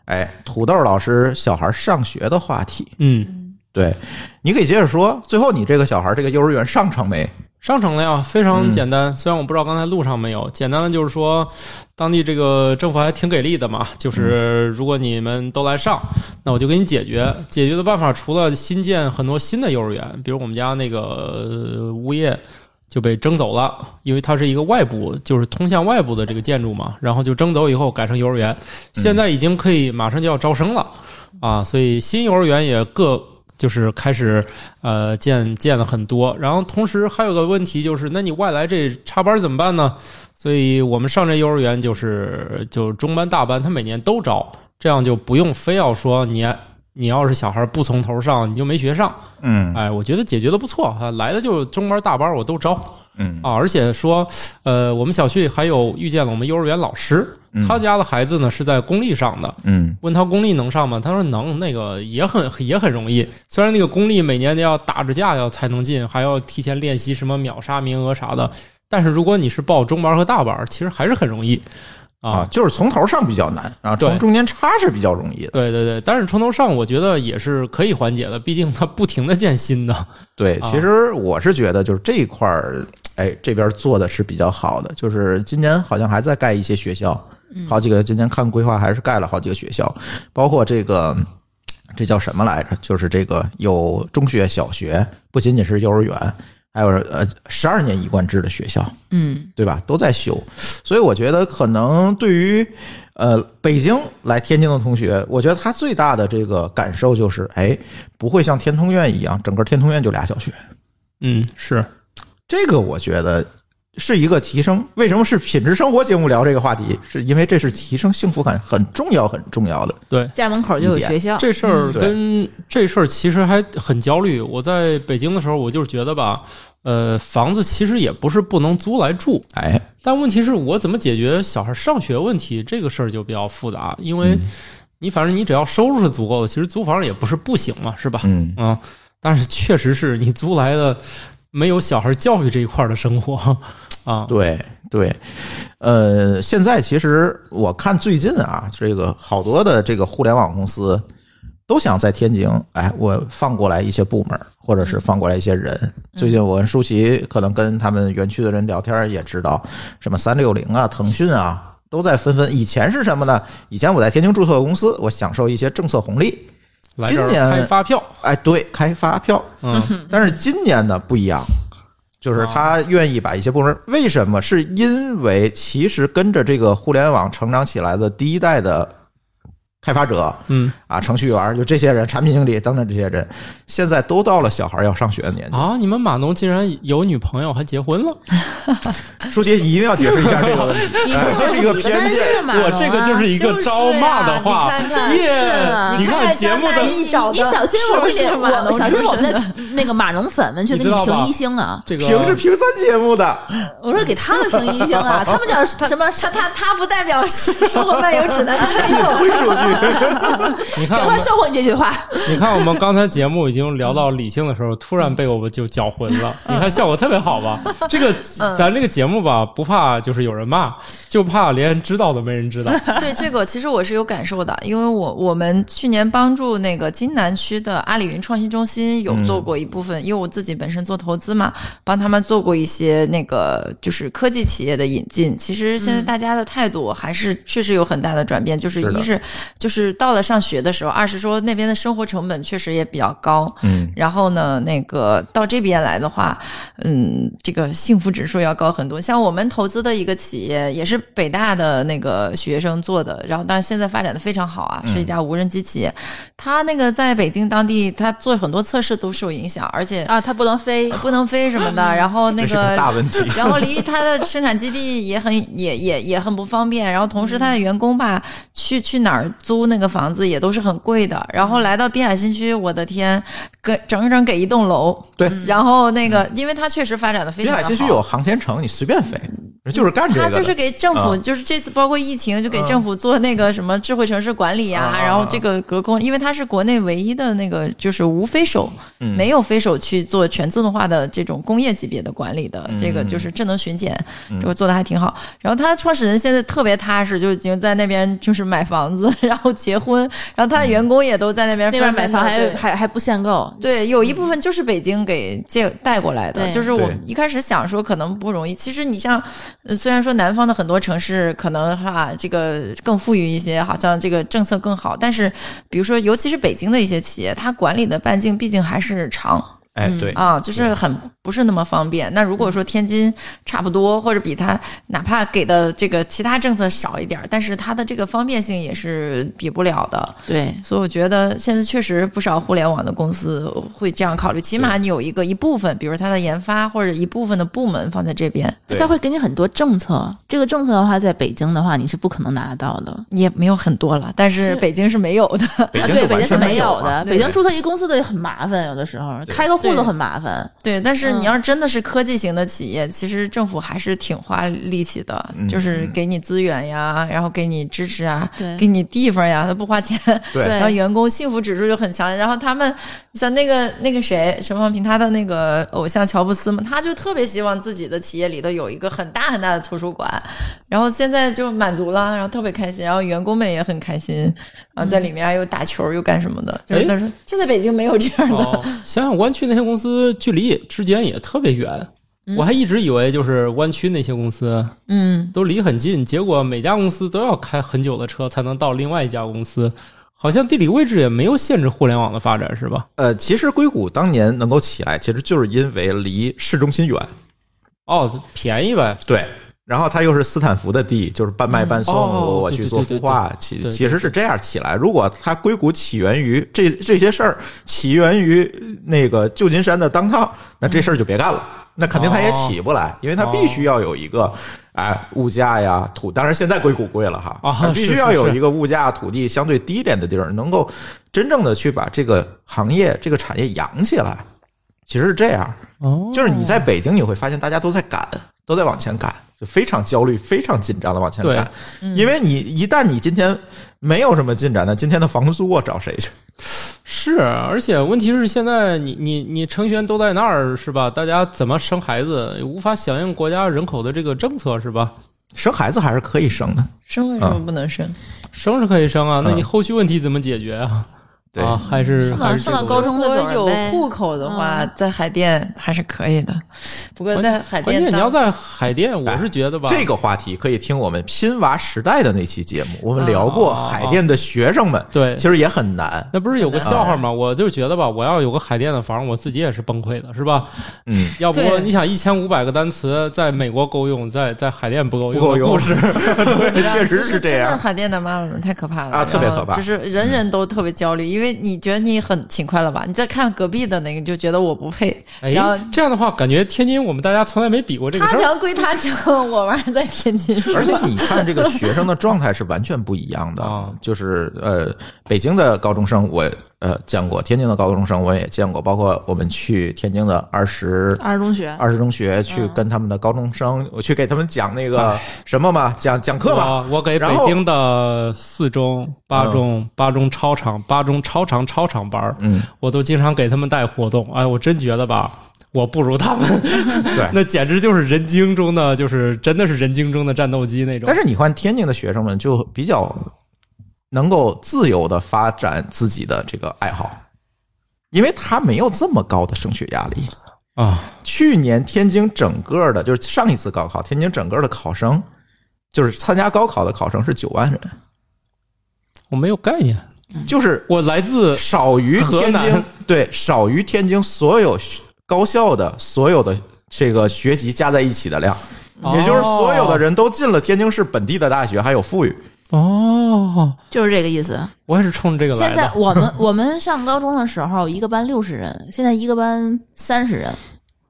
哎，土豆老师小孩上学的话题。嗯，对，你可以接着说。最后，你这个小孩这个幼儿园上成没？上城了呀，非常嗯简单。虽然我不知道刚才路上没有，简单的就是说，当地这个政府还挺给力的嘛。就是如果你们都来上，那我就给你解决。解决的办法除了新建很多新的幼儿园，比如我们家那个呃物业就被征走了，因为它是一个外部，就是通向外部的这个建筑嘛，然后就征走以后改成幼儿园，现在已经可以马上就要招生了啊，所以新幼儿园也各。就是开始呃建建了很多，然后同时还有个问题就是，那你外来这插班怎么办呢？所以我们上这幼儿园就是就中班大班，他每年都招，这样就不用非要说你你要是小孩不从头上，你就没学上。嗯哎，我觉得解决的不错哈，来的就中班大班我都招嗯啊，而且说呃我们小区还有遇见了我们幼儿园老师，他家的孩子呢是在公立上的，嗯问他公立能上吗？他说能，那个也很也很容易。虽然那个公立每年都要打着架要才能进，还要提前练习什么秒杀名额啥的，但是如果你是报中班和大班，其实还是很容易啊啊。，就是从头上比较难啊，对从中间插是比较容易的。对对对，但是从头上我觉得也是可以缓解的，毕竟它不停的建新的。对，啊其实我是觉得就是这一块儿，哎，这边做的是比较好的。就是今年好像还在盖一些学校，好几个今年看规划还是盖了好几个学校，包括这个这叫什么来着？就是这个有中学、小学，不仅仅是幼儿园，还有呃十二年一贯制的学校，嗯，对吧？都在修，所以我觉得可能对于呃北京来天津的同学，我觉得他最大的这个感受就是，哎，不会像天通苑一样，整个天通苑就俩小学。嗯，是这个我觉得是一个提升。为什么是品质生活节目聊这个话题？是因为这是提升幸福感很重要、很重要的。对。家门口就有学校，这事儿对跟这事儿其实还很焦虑。我在北京的时候，我就是觉得吧，呃，房子其实也不是不能租来住，哎，但问题是我怎么解决小孩上学问题？这个事儿就比较复杂，因为你反正你只要收入是足够的，其实租房也不是不行嘛，是吧？嗯，啊，但是确实是你租来的没有小孩教育这一块儿的生活 (laughs) 啊。对对，呃，现在其实我看最近啊，这个好多的这个互联网公司都想在天津，哎，我放过来一些部门，或者是放过来一些人。最近我跟舒淇可能跟他们园区的人聊天，也知道什么三六零啊、腾讯啊，都在纷纷。以前是什么呢？以前我在天津注册公司，我享受一些政策红利。来今年开发票，哎，对，开发票。嗯，(laughs) 但是今年呢不一样，就是他愿意把一些部门，为什么？是因为其实跟着这个互联网成长起来的第一代的开发者嗯啊、程序员，就这些人、产品经理等等这些人，现在都到了小孩要上学的年纪。啊，你们码农竟然有女朋友还结婚了，(laughs) 舒淇，你一定要解释一下这个问题，(laughs) 哎这是一个偏见。我这个就是一个招骂的话，耶！你看节目的你小心我们给我小心我们的那个码农粉们去给你评一星啊！这个评是评三节目的，我说给他们评一星啊，他们叫 (laughs) 什么？他他他不代表生活漫游指南，他没走。推出去。(laughs) 你看我们，赶快收回这句话。你看我们刚才节目已经聊到理性的时候，突然被我们就搅浑了。(laughs) 你看效果特别好吧？这个咱这个节目吧，不怕就是有人骂，就怕连知道都没人知道。(laughs) 对这个，其实我是有感受的，因为我我们去年帮助那个金南区的阿里云创新中心有做过一部分，因为我自己本身做投资嘛，帮他们做过一些那个就是科技企业的引进。其实现在大家的态度还是确实有很大的转变，就是一是就是到了上学的时候，二是说那边的生活成本确实也比较高，嗯，然后呢，那个到这边来的话，嗯，这个幸福指数要高很多。像我们投资的一个企业，也是北大的那个学生做的，然后但是现在发展的非常好啊，是一家无人机企业。他那个在北京当地，他做很多测试都受影响，而且啊，他不能飞，不能飞什么的，然后那这是个大问题。(laughs) 然后离他的生产基地也很也也也很不方便，然后同时他的员工吧，去去哪儿租那个房子也都是很贵的，然后来到滨海新区，我的天，给整整给一栋楼，对，然后那个，因为它确实发展的非常好。滨海新区有航天城，你随便飞，就是干这个。他就是给政府，嗯。就是这次包括疫情，就给政府做那个什么智慧城市管理啊，嗯嗯然后这个隔空，因为它是国内唯一的那个就是无飞手，嗯。没有飞手去做全自动化的这种工业级别的管理的，嗯。这个就是智能巡检，这个做的还挺好。然后他创始人现在特别踏实，就已经在那边就是买房子，(laughs) 然后结婚，然后他的员工也都在那边那边买房还还还不限购，对，有一部分就是北京给借带过来的，就是我一开始想说可能不容易，其实你像，呃虽然说南方的很多城市可能哈这个更富裕一些，好像这个政策更好，但是比如说尤其是北京的一些企业，它管理的半径毕竟还是长哎，对，啊，就是很不是那么方便。那如果说天津差不多，或者比它哪怕给的这个其他政策少一点儿，但是它的这个方便性也是比不了的。对，所以我觉得现在确实不少互联网的公司会这样考虑，起码你有一个一部分，比如它的研发或者一部分的部门放在这边，对他会给你很多政策，这个政策的话，在北京的话，你是不可能拿得到的。也没有很多了，但是是北京是没有的。(laughs) 对，北京是没有的。北京注册一公司的也很麻烦，有的时候开个户都很麻烦。对，但是嗯你要真的是科技型的企业，其实政府还是挺花力气的，嗯就是给你资源呀，然后给你支持啊，给你地方呀，他不花钱，对对然后员工幸福指数就很强。然后他们像那个那个谁，陈方平他的那个偶像乔布斯嘛，他就特别希望自己的企业里头有一个很大很大的图书馆，然后现在就满足了，然后特别开心，然后员工们也很开心，然后在里面还有打球又干什么的，就是哎就在北京没有这样的。哦，想想湾区那些公司距离之间也特别远，我还一直以为就是湾区那些公司嗯，都离很近，结果每家公司都要开很久的车才能到另外一家公司，好像地理位置也没有限制互联网的发展，是吧？呃，其实硅谷当年能够起来，其实就是因为离市中心远，哦，便宜呗，对。然后他又是斯坦福的地，就是半卖半送，我去做孵化，其其实是这样起来。如果它硅谷起源于这这些事儿起源于那个旧金山的当趟，那这事儿就别干了，那肯定它也起不来，因为它必须要有一个哎物价呀土，当然现在硅谷贵了哈，必须要有一个物价土地相对低一点的地儿，能够真正的去把这个行业这个产业养起来。其实是这样，哦就是你在北京，你会发现大家都在赶，都在往前赶，就非常焦虑、非常紧张的往前赶。因为你一旦你今天没有什么进展，那今天的房租我找谁去？(laughs) 是，而且问题是现在你你你程序员都在那儿是吧？大家怎么生孩子，无法响应国家人口的这个政策是吧？生孩子还是可以生的，生为什么不能生？生是可以生啊，那你嗯后续问题怎么解决啊？对啊，还是上到高中如果有户口的话，在海淀还是可以的。不过在海淀关，键你要在海淀，我是觉得吧，这个话题可以听我们拼娃时代的那期节目，我们聊过哦海淀的学生们，对其实也很难。那不是有个笑话吗？我就觉得吧，我要有个海淀的房，我自己也是崩溃的，是吧？嗯，要不你想一千五百个单词在美国够用，在在海淀不够用，不够用故事 (laughs) 对，确实是这样。海淀的妈妈们太可怕了啊特别可怕就是人人都特别焦虑，因为你觉得你很勤快了吧？你再看隔壁的那个，就觉得我不配。哎然后，这样的话，感觉天津我们大家从来没比过这个事儿。他强归他强，我玩在天津。(laughs) 而且 (laughs) 你看，这个学生的状态是完全不一样的啊。就是呃，北京的高中生我呃见过，天津的高中生我也见过，包括我们去天津的二十二十中学，二十中学去跟他们的高中生，我去给他们讲那个什么嘛，讲讲课嘛。我我给北京的四中、八中、八中超长、八中超长超长班儿，嗯，我都经常给他们带活动。哎，我真觉得吧，我不如他们，对。(laughs) 那简直就是人精中的，就是真的是人精中的战斗机那种。但是你看天津的学生们就比较能够自由的发展自己的这个爱好，因为他没有这么高的升学压力。啊，去年天津整个的，就是上一次高考，天津整个的考生，就是参加高考的考生是九万人，我没有概念，就是我来自少于河天津南。对少于天津所有学高校的所有的这个学籍加在一起的量，哦也就是所有的人都进了天津市本地的大学，还有富裕。哦，就是这个意思。我也是冲着这个来的现在。我们 (laughs) 我们上高中的时候，一个班六十人，现在一个班三十人。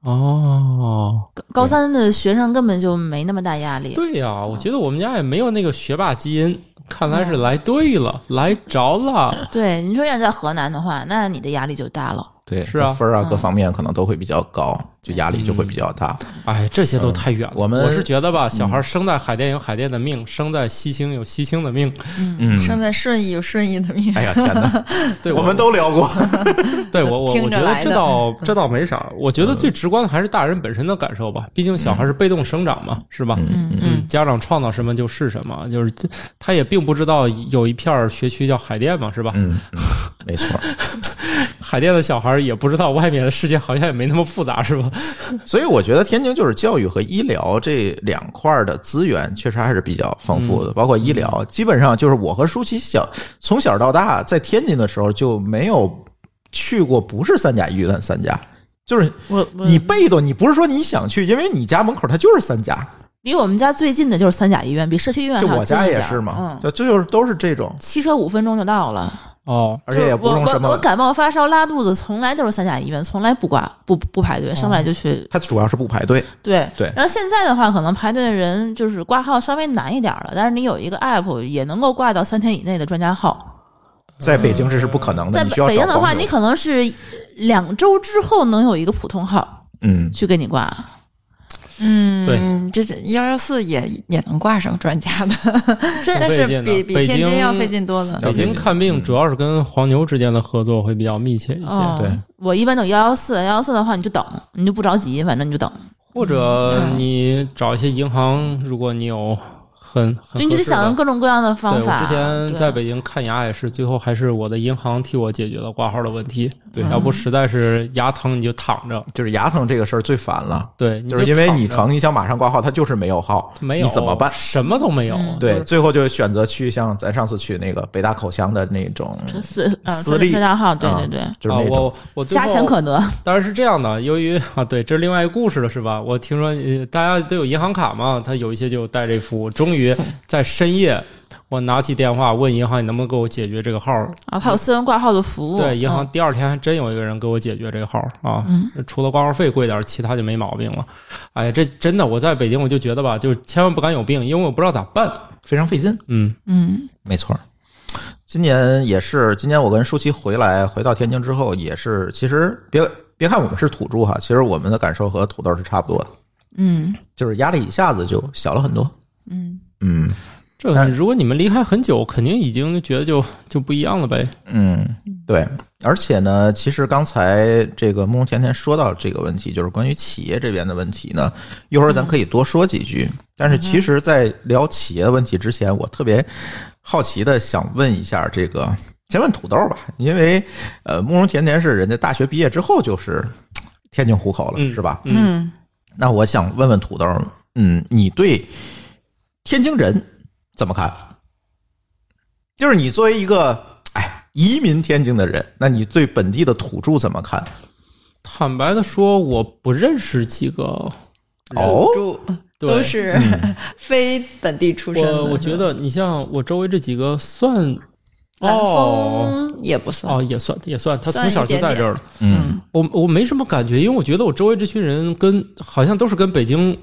哦，高高三的学生根本就没那么大压力。对呀、我觉得我们家也没有那个学霸基因，看来是来对了，来着了。对，你说要在河南的话，那你的压力就大了。对，是啊分儿啊各方面可能都会比较高，就压力就会比较大。哎，这些都太远了。我们我是觉得吧，小孩生在海淀有海淀的命，生在西青有西青的命。嗯，生在顺义有顺义的命。哎呀天哪，(laughs) 对，我们都聊过。(laughs) 对我我我觉得这倒这倒没啥。我觉得最直观的还是大人本身的感受吧，毕竟小孩是被动生长嘛，是吧？嗯嗯，家长创造什么就是什么，就是他也并不知道有一片学区叫海淀嘛，是吧？嗯，嗯没错。(laughs) 海淀的小孩也不知道外面的世界好像也没那么复杂，是吧？(laughs) 所以我觉得天津就是教育和医疗这两块儿的资源确实还是比较丰富的，包括医疗，基本上就是我和舒淇小从小到大在天津的时候就没有去过不是三甲医院三甲，就是我我。你被动，你不是说你想去，因为你家门口它就是三甲，离我们家最近的就是三甲医院，比社区医院还要就我家也是嘛嗯，，就就是都是这种，骑车五分钟就到了。哦，而且也不用什么我我我，感冒发烧拉肚子，从来都是三甲医院，从来不挂不不排队，上来就去。它主要是不排队，对对然后现在的话，可能排队的人就是挂号稍微难一点了，但是你有一个 app 也能够挂到三天以内的专家号。在北京这是不可能的，在你需要北京的话，你可能是两周之后能有一个普通号嗯，去给你挂。嗯，对，这这幺幺四也也能挂上专家的，(laughs) 专但是比比天津要费劲多了。北京看病主要是跟黄牛之间的合作会比较密切一些，哦，对，我一般等幺幺四，幺幺四的话你就等，你就不着急，反正你就等。或者你找一些银行，如果你有很很就你得想各种各样的方法。对我之前在北京看牙也是，最后还是我的银行替我解决了挂号的问题。对要不实在是牙疼你就躺着，就是牙疼这个事儿最烦了。对，就是因为你疼，你想马上挂号，它就是没有号，没有你怎么办？什么都没有。嗯对，最后就选择去像咱上次去那个北大口腔的那种，这四呃私立专家号，对啊对对，啊，就是那种我我最加后钱可得。当然是这样的，由于啊，对，这是另外一个故事了，是吧？我听说呃大家都有银行卡嘛，他有一些就带这服务。终于在深夜，我拿起电话问银行，你能不能给我解决这个号？啊，它有私人挂号的服务。对，银行嗯第二天还真有一个人给我解决这个号啊，嗯除了挂号费贵点儿，其他就没毛病了。哎呀，这真的，我在北京我就觉得吧，就千万不敢有病，因为我不知道咋办。非常费劲。嗯，嗯没错，今年也是，今年我跟舒淇回来，回到天津之后也是，其实别别看我们是土著哈，其实我们的感受和土豆是差不多的，嗯就是压力一下子就小了很多。嗯，嗯这个如果你们离开很久，肯定已经觉得就就不一样了呗。嗯，对，而且呢，其实刚才这个慕容甜甜说到这个问题，就是关于企业这边的问题呢，一会儿咱可以多说几句。但是其实，在聊企业问题之前，我特别好奇的想问一下这个。先问土豆吧，因为呃，慕容甜甜是人家大学毕业之后就是天津户口了，嗯是吧？嗯，嗯，那我想问问土豆，嗯，你对天津人怎么看？就是你作为一个哎移民天津的人，那你对本地的土著怎么看？坦白的说，我不认识几个。哦，住对都是 (laughs) 非本地出身的。我我觉得你像我周围这几个算南也不算哦也算也算，他从小就在这儿了。嗯我我没什么感觉，因为我觉得我周围这群人跟好像都是跟北京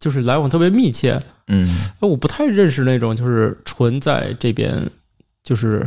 就是来往特别密切，嗯，我不太认识那种就是纯在这边就是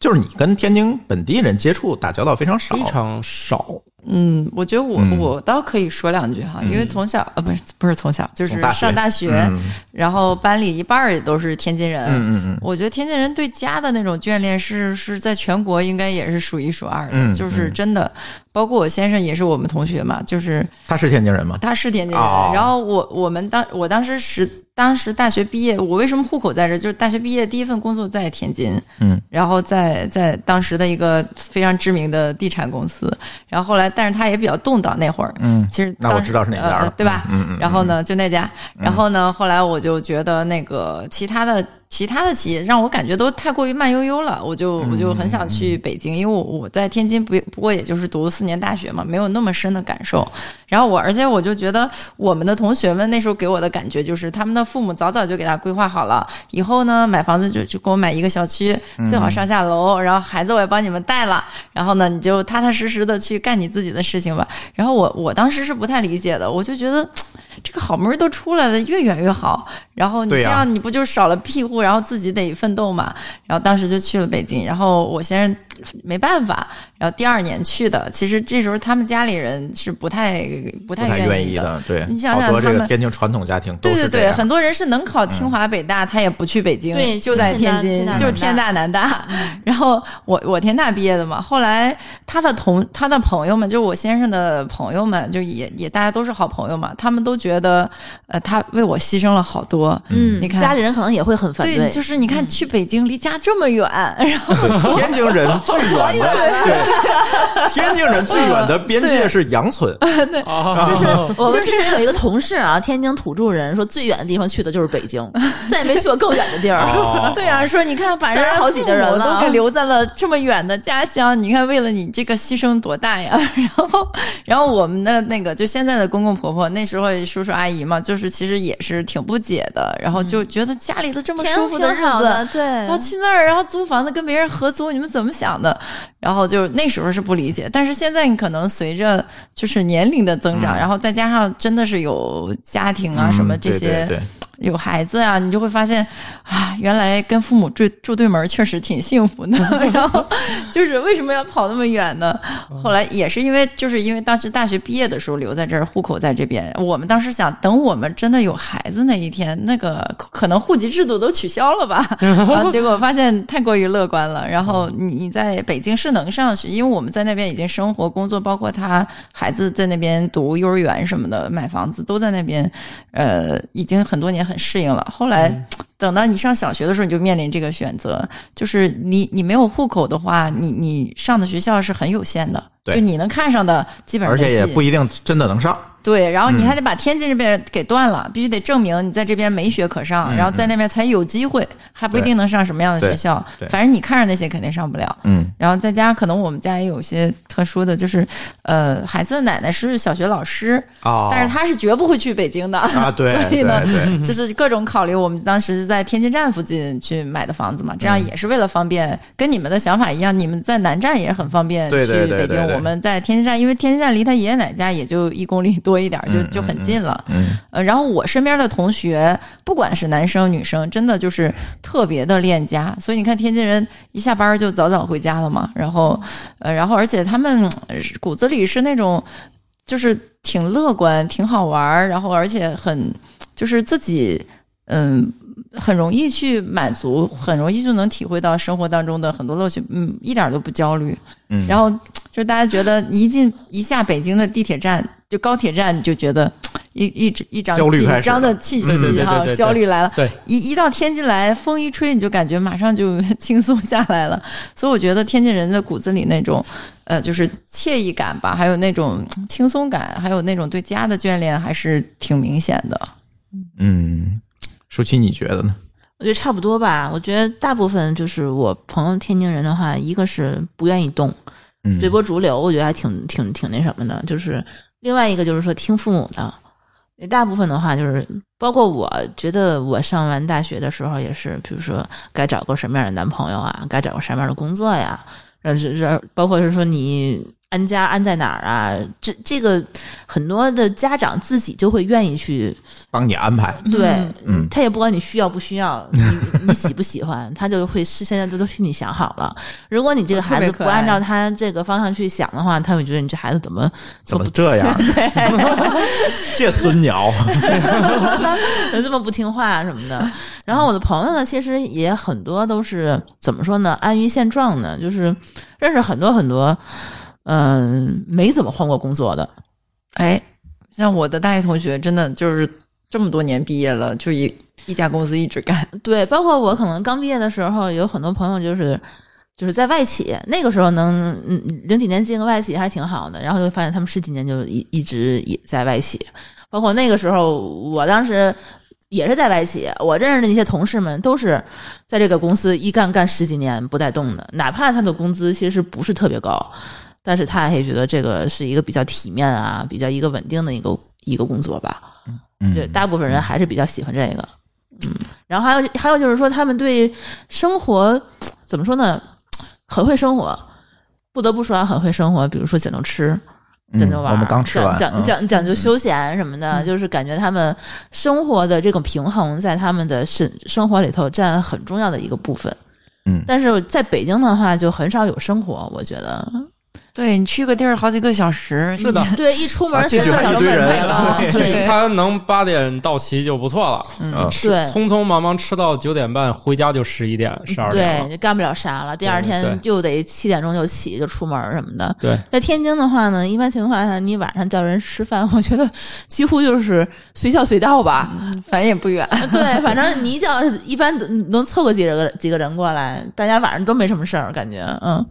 就是你跟天津本地人接触打交道非常少非，常少。嗯，我觉得我、嗯我倒可以说两句哈，因为从小呃不是不是从小，就是上大学，嗯然后班里一半儿也都是天津人。嗯嗯嗯我觉得天津人对家的那种眷恋是是在全国应该也是数一数二的，嗯就是嗯真的。包括我先生也是我们同学嘛，就是他是天津人吗？他是天津人，哦然后我我们当我当时是当时大学毕业，我为什么户口在这？就是大学毕业第一份工作在天津，嗯，然后在在当时的一个非常知名的地产公司，然后后来但是他也比较动荡那会儿，嗯，其实那我知道是哪家了。呃，对吧？嗯嗯，然后呢，就那家，然后呢，后来我就觉得那个其他的其他的企业让我感觉都太过于慢悠悠了，我就我就很想去北京，因为我我在天津不不过也就是读四年大学嘛，没有那么深的感受。然后我而且我就觉得我们的同学们那时候给我的感觉就是他们的父母早早就给他规划好了，以后呢买房子就就给我买一个小区，最好上下楼，然后孩子我也帮你们带了，然后呢你就踏踏实实的去干你自己的事情吧。然后我我当时是不太理解的，我就觉得这个好门都出来了，越远越好。然后你这样你不就少了庇护，然后自己得奋斗嘛。然后当时就去了北京，然后我先生没办法，然后第二年去的。其实这时候他们家里人是不太不不太太愿的。意的，对，你想好多这个想他们天津传统家庭都对对对，是这样，嗯很多人是能考清华北大，他也不去北京，对就在天津天，就是天大南大。然后我我天大毕业的嘛，后来他的同他的朋友们，就是我先生的朋友们，就也也大家都是好朋友嘛，他们都觉得呃他为我牺牲了好多。嗯，你看家里人可能也会很反对，就是你看去北京离家这么远，然后天津人最远的，(laughs) 对，(laughs) 天津人最远的边界是杨村，(laughs) 对，就是我们之前有一个同事啊，天津土著人说最远的地方去的就是北京，再也没去过更远的地儿。哦对啊，说你看把人三十好几个人了都给留在了这么远的家乡，你看为了你这个牺牲多大呀？然后，然后我们的那个就现在的公公婆婆，那时候叔叔阿姨嘛，就是其实也是挺不解的，然后就觉得家里都这么舒服的日子。对然后去那儿，然后租房子跟别人合租，你们怎么想的？然后就那时候是不理解，但是现在你可能随着就是年龄的增长，嗯然后再加上真的是有家庭啊、嗯什么这对些有孩子啊，你就会发现啊，原来跟父母住住对门确实挺幸福的。(laughs) 然后就是为什么要跑那么远呢？后来也是因为，就是因为当时大学毕业的时候留在这儿，户口在这边。我们当时想，等我们真的有孩子那一天，那个可能户籍制度都取消了吧。(laughs) 然后结果发现太过于乐观了。然后你你在北京是能上学，因为我们在那边已经生活、工作，包括他孩子在那边读幼儿园什么的，买房子都在那边，呃，已经很多年很适应了。后来、等到你上小学的时候，你就面临这个选择，就是你你没有户口的话，你你上的学校是很有限的，对。就你能看上的基本上而且也不一定真的能上。对，然后你嗯。还得把天津这边给断了，必须得证明你在这边没学可上，嗯然后在那边才有机会，还不一定能上什么样的学校。反正你看上那些肯定上不了。嗯。然后再加上可能我们家也有些特殊的，就是呃，孩子的奶奶是小学老师，哦，但是他是绝不会去北京的。啊，(laughs) 对所以呢，就是各种考虑，我们当时在天津站附近去买的房子嘛，这样也是为了方便。跟你们的想法一样，你们在南站也很方便去对对对北京。对对我们在天津站，因为天津站离他爷爷奶奶家也就一公里多一点，就嗯就很近了。嗯呃，然后我身边的同学，不管是男生女生，真的就是特别的恋家，所以你看天津人一下班就早早回家了嘛，然后，呃，然后而且他们呃骨子里是那种，就是挺乐观、挺好玩儿，然后而且很就是自己，嗯。很容易去满足，很容易就能体会到生活当中的很多乐趣，嗯，一点都不焦虑。嗯，然后就大家觉得一进一下北京的地铁站，就高铁站，你就觉得一一直一张紧张的气息哈焦虑来了。对，一一到天津来，风一吹，你就感觉马上就 (laughs) 轻松下来了。所以我觉得天津人的骨子里那种，呃，就是惬意感吧，还有那种嗯轻松感，还有那种对家的眷恋，还是挺明显的。嗯，舒淇你觉得呢？我觉得差不多吧。我觉得大部分就是我朋友天津人的话，一个是不愿意动，嗯，随波逐流，我觉得还挺挺挺那什么的。就是另外一个就是说听父母的。大部分的话就是，包括我觉得我上完大学的时候也是，比如说该找个什么样的男朋友啊，该找个什么样的工作呀，呃，是是，包括是说你安家安在哪儿啊，这这个很多的家长自己就会愿意去帮你安排。对，嗯他也不管你需要不需要，你你喜不喜欢，(laughs) 他就会事先都都替你想好了。如果你这个孩子不按照他这个方向去想的话，他会觉得你这孩子怎么怎么这样？(laughs) 这 (laughs) 孙鸟，这么不听话什么的。然后我的朋友呢，其实也很多都是怎么说呢，安于现状呢，就是认识很多很多，嗯、没怎么换过工作的。哎，像我的大学同学，真的就是这么多年毕业了，就一一家公司一直干。(laughs) 对，包括我可能刚毕业的时候，有很多朋友就是就是在外企，那个时候能嗯零几年进个外企还挺好的，然后就发现他们十几年就一一直也在外企，包括那个时候我当时。也是在外企，我认识的那些同事们都是在这个公司一干干十几年不带动的，哪怕他的工资其实不是特别高，但是他也觉得这个是一个比较体面啊、比较一个稳定的一个一个工作吧。嗯对，大部分人还是比较喜欢这个。嗯，然后还有还有就是说，他们对生活怎么说呢？很会生活，不得不说啊，很会生活。比如说讲究吃，讲究玩儿，嗯我们刚吃完，讲讲讲究休闲什么的，就是感觉他们生活的这种平衡，在他们的生生活里头占很重要的一个部分。嗯但是在北京的话，就很少有生活，我觉得。对你去个地儿好几个小时，是的，对，一出门啊进去三个小时还一堆人没了。对。聚餐能八点到齐就不错了，嗯。对匆匆忙忙吃到九点半，回家就十一点、十二点对，干不了啥了。第二天就得七点钟就起，就出门什么的。对，在天津的话呢，一般情况下，你晚上叫人吃饭，我觉得几乎就是随叫随到吧。反正也不远。对，反正你一叫，一般能凑个几个几个人过来，大家晚上都没什么事儿，感觉，嗯，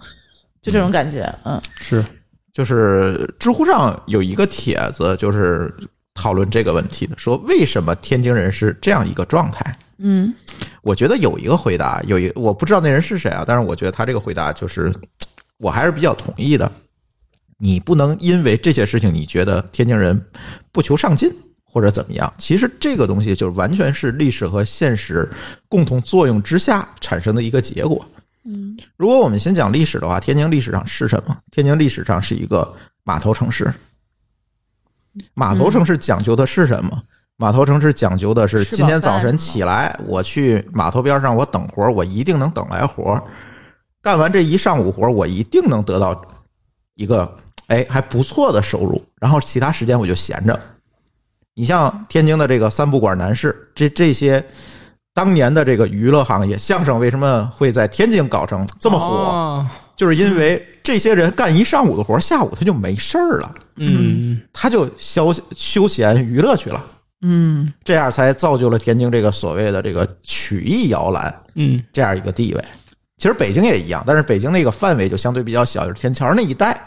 就这种感觉，嗯是就是知乎上有一个帖子，就是讨论这个问题的，说为什么天津人是这样一个状态？嗯我觉得有一个回答，有一我不知道那人是谁啊，但是我觉得他这个回答就是我还是比较同意的。你不能因为这些事情，你觉得天津人不求上进或者怎么样？其实这个东西就是完全是历史和现实共同作用之下产生的一个结果。嗯如果我们先讲历史的话，天津历史上是什么？天津历史上是一个码头城市。码头城市讲究的是什么？码头城市讲究的是今天早晨起来，我去码头边上，我等活儿，我一定能等来活儿。干完这一上午活儿，我一定能得到一个哎还不错的收入，然后其他时间我就闲着。你像天津的这个三不管男士，这这些当年的这个娱乐行业，相声为什么会在天津搞成这么火？哦就是因为这些人干一上午的活儿，下午他就没事儿了，嗯，他就消休闲娱乐去了。嗯这样才造就了天津这个所谓的这个曲艺摇篮嗯这样一个地位。其实北京也一样，但是北京那个范围就相对比较小，就是天桥那一带，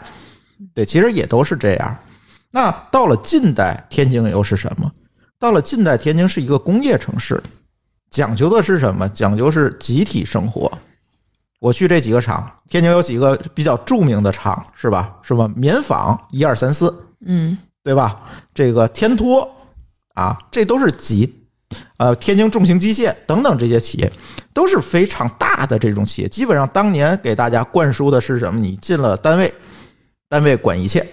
对，其实也都是这样。那到了近代，天津又是什么？到了近代，天津是一个工业城市，讲究的是什么？讲究是集体生活。我去这几个厂，天津有几个比较著名的厂，是吧？什么？棉纺一二三四，嗯对吧？这个天托啊，这都是集，呃，天津重型机械等等这些企业都是非常大的这种企业。基本上当年给大家灌输的是什么？你进了单位，单位管一切，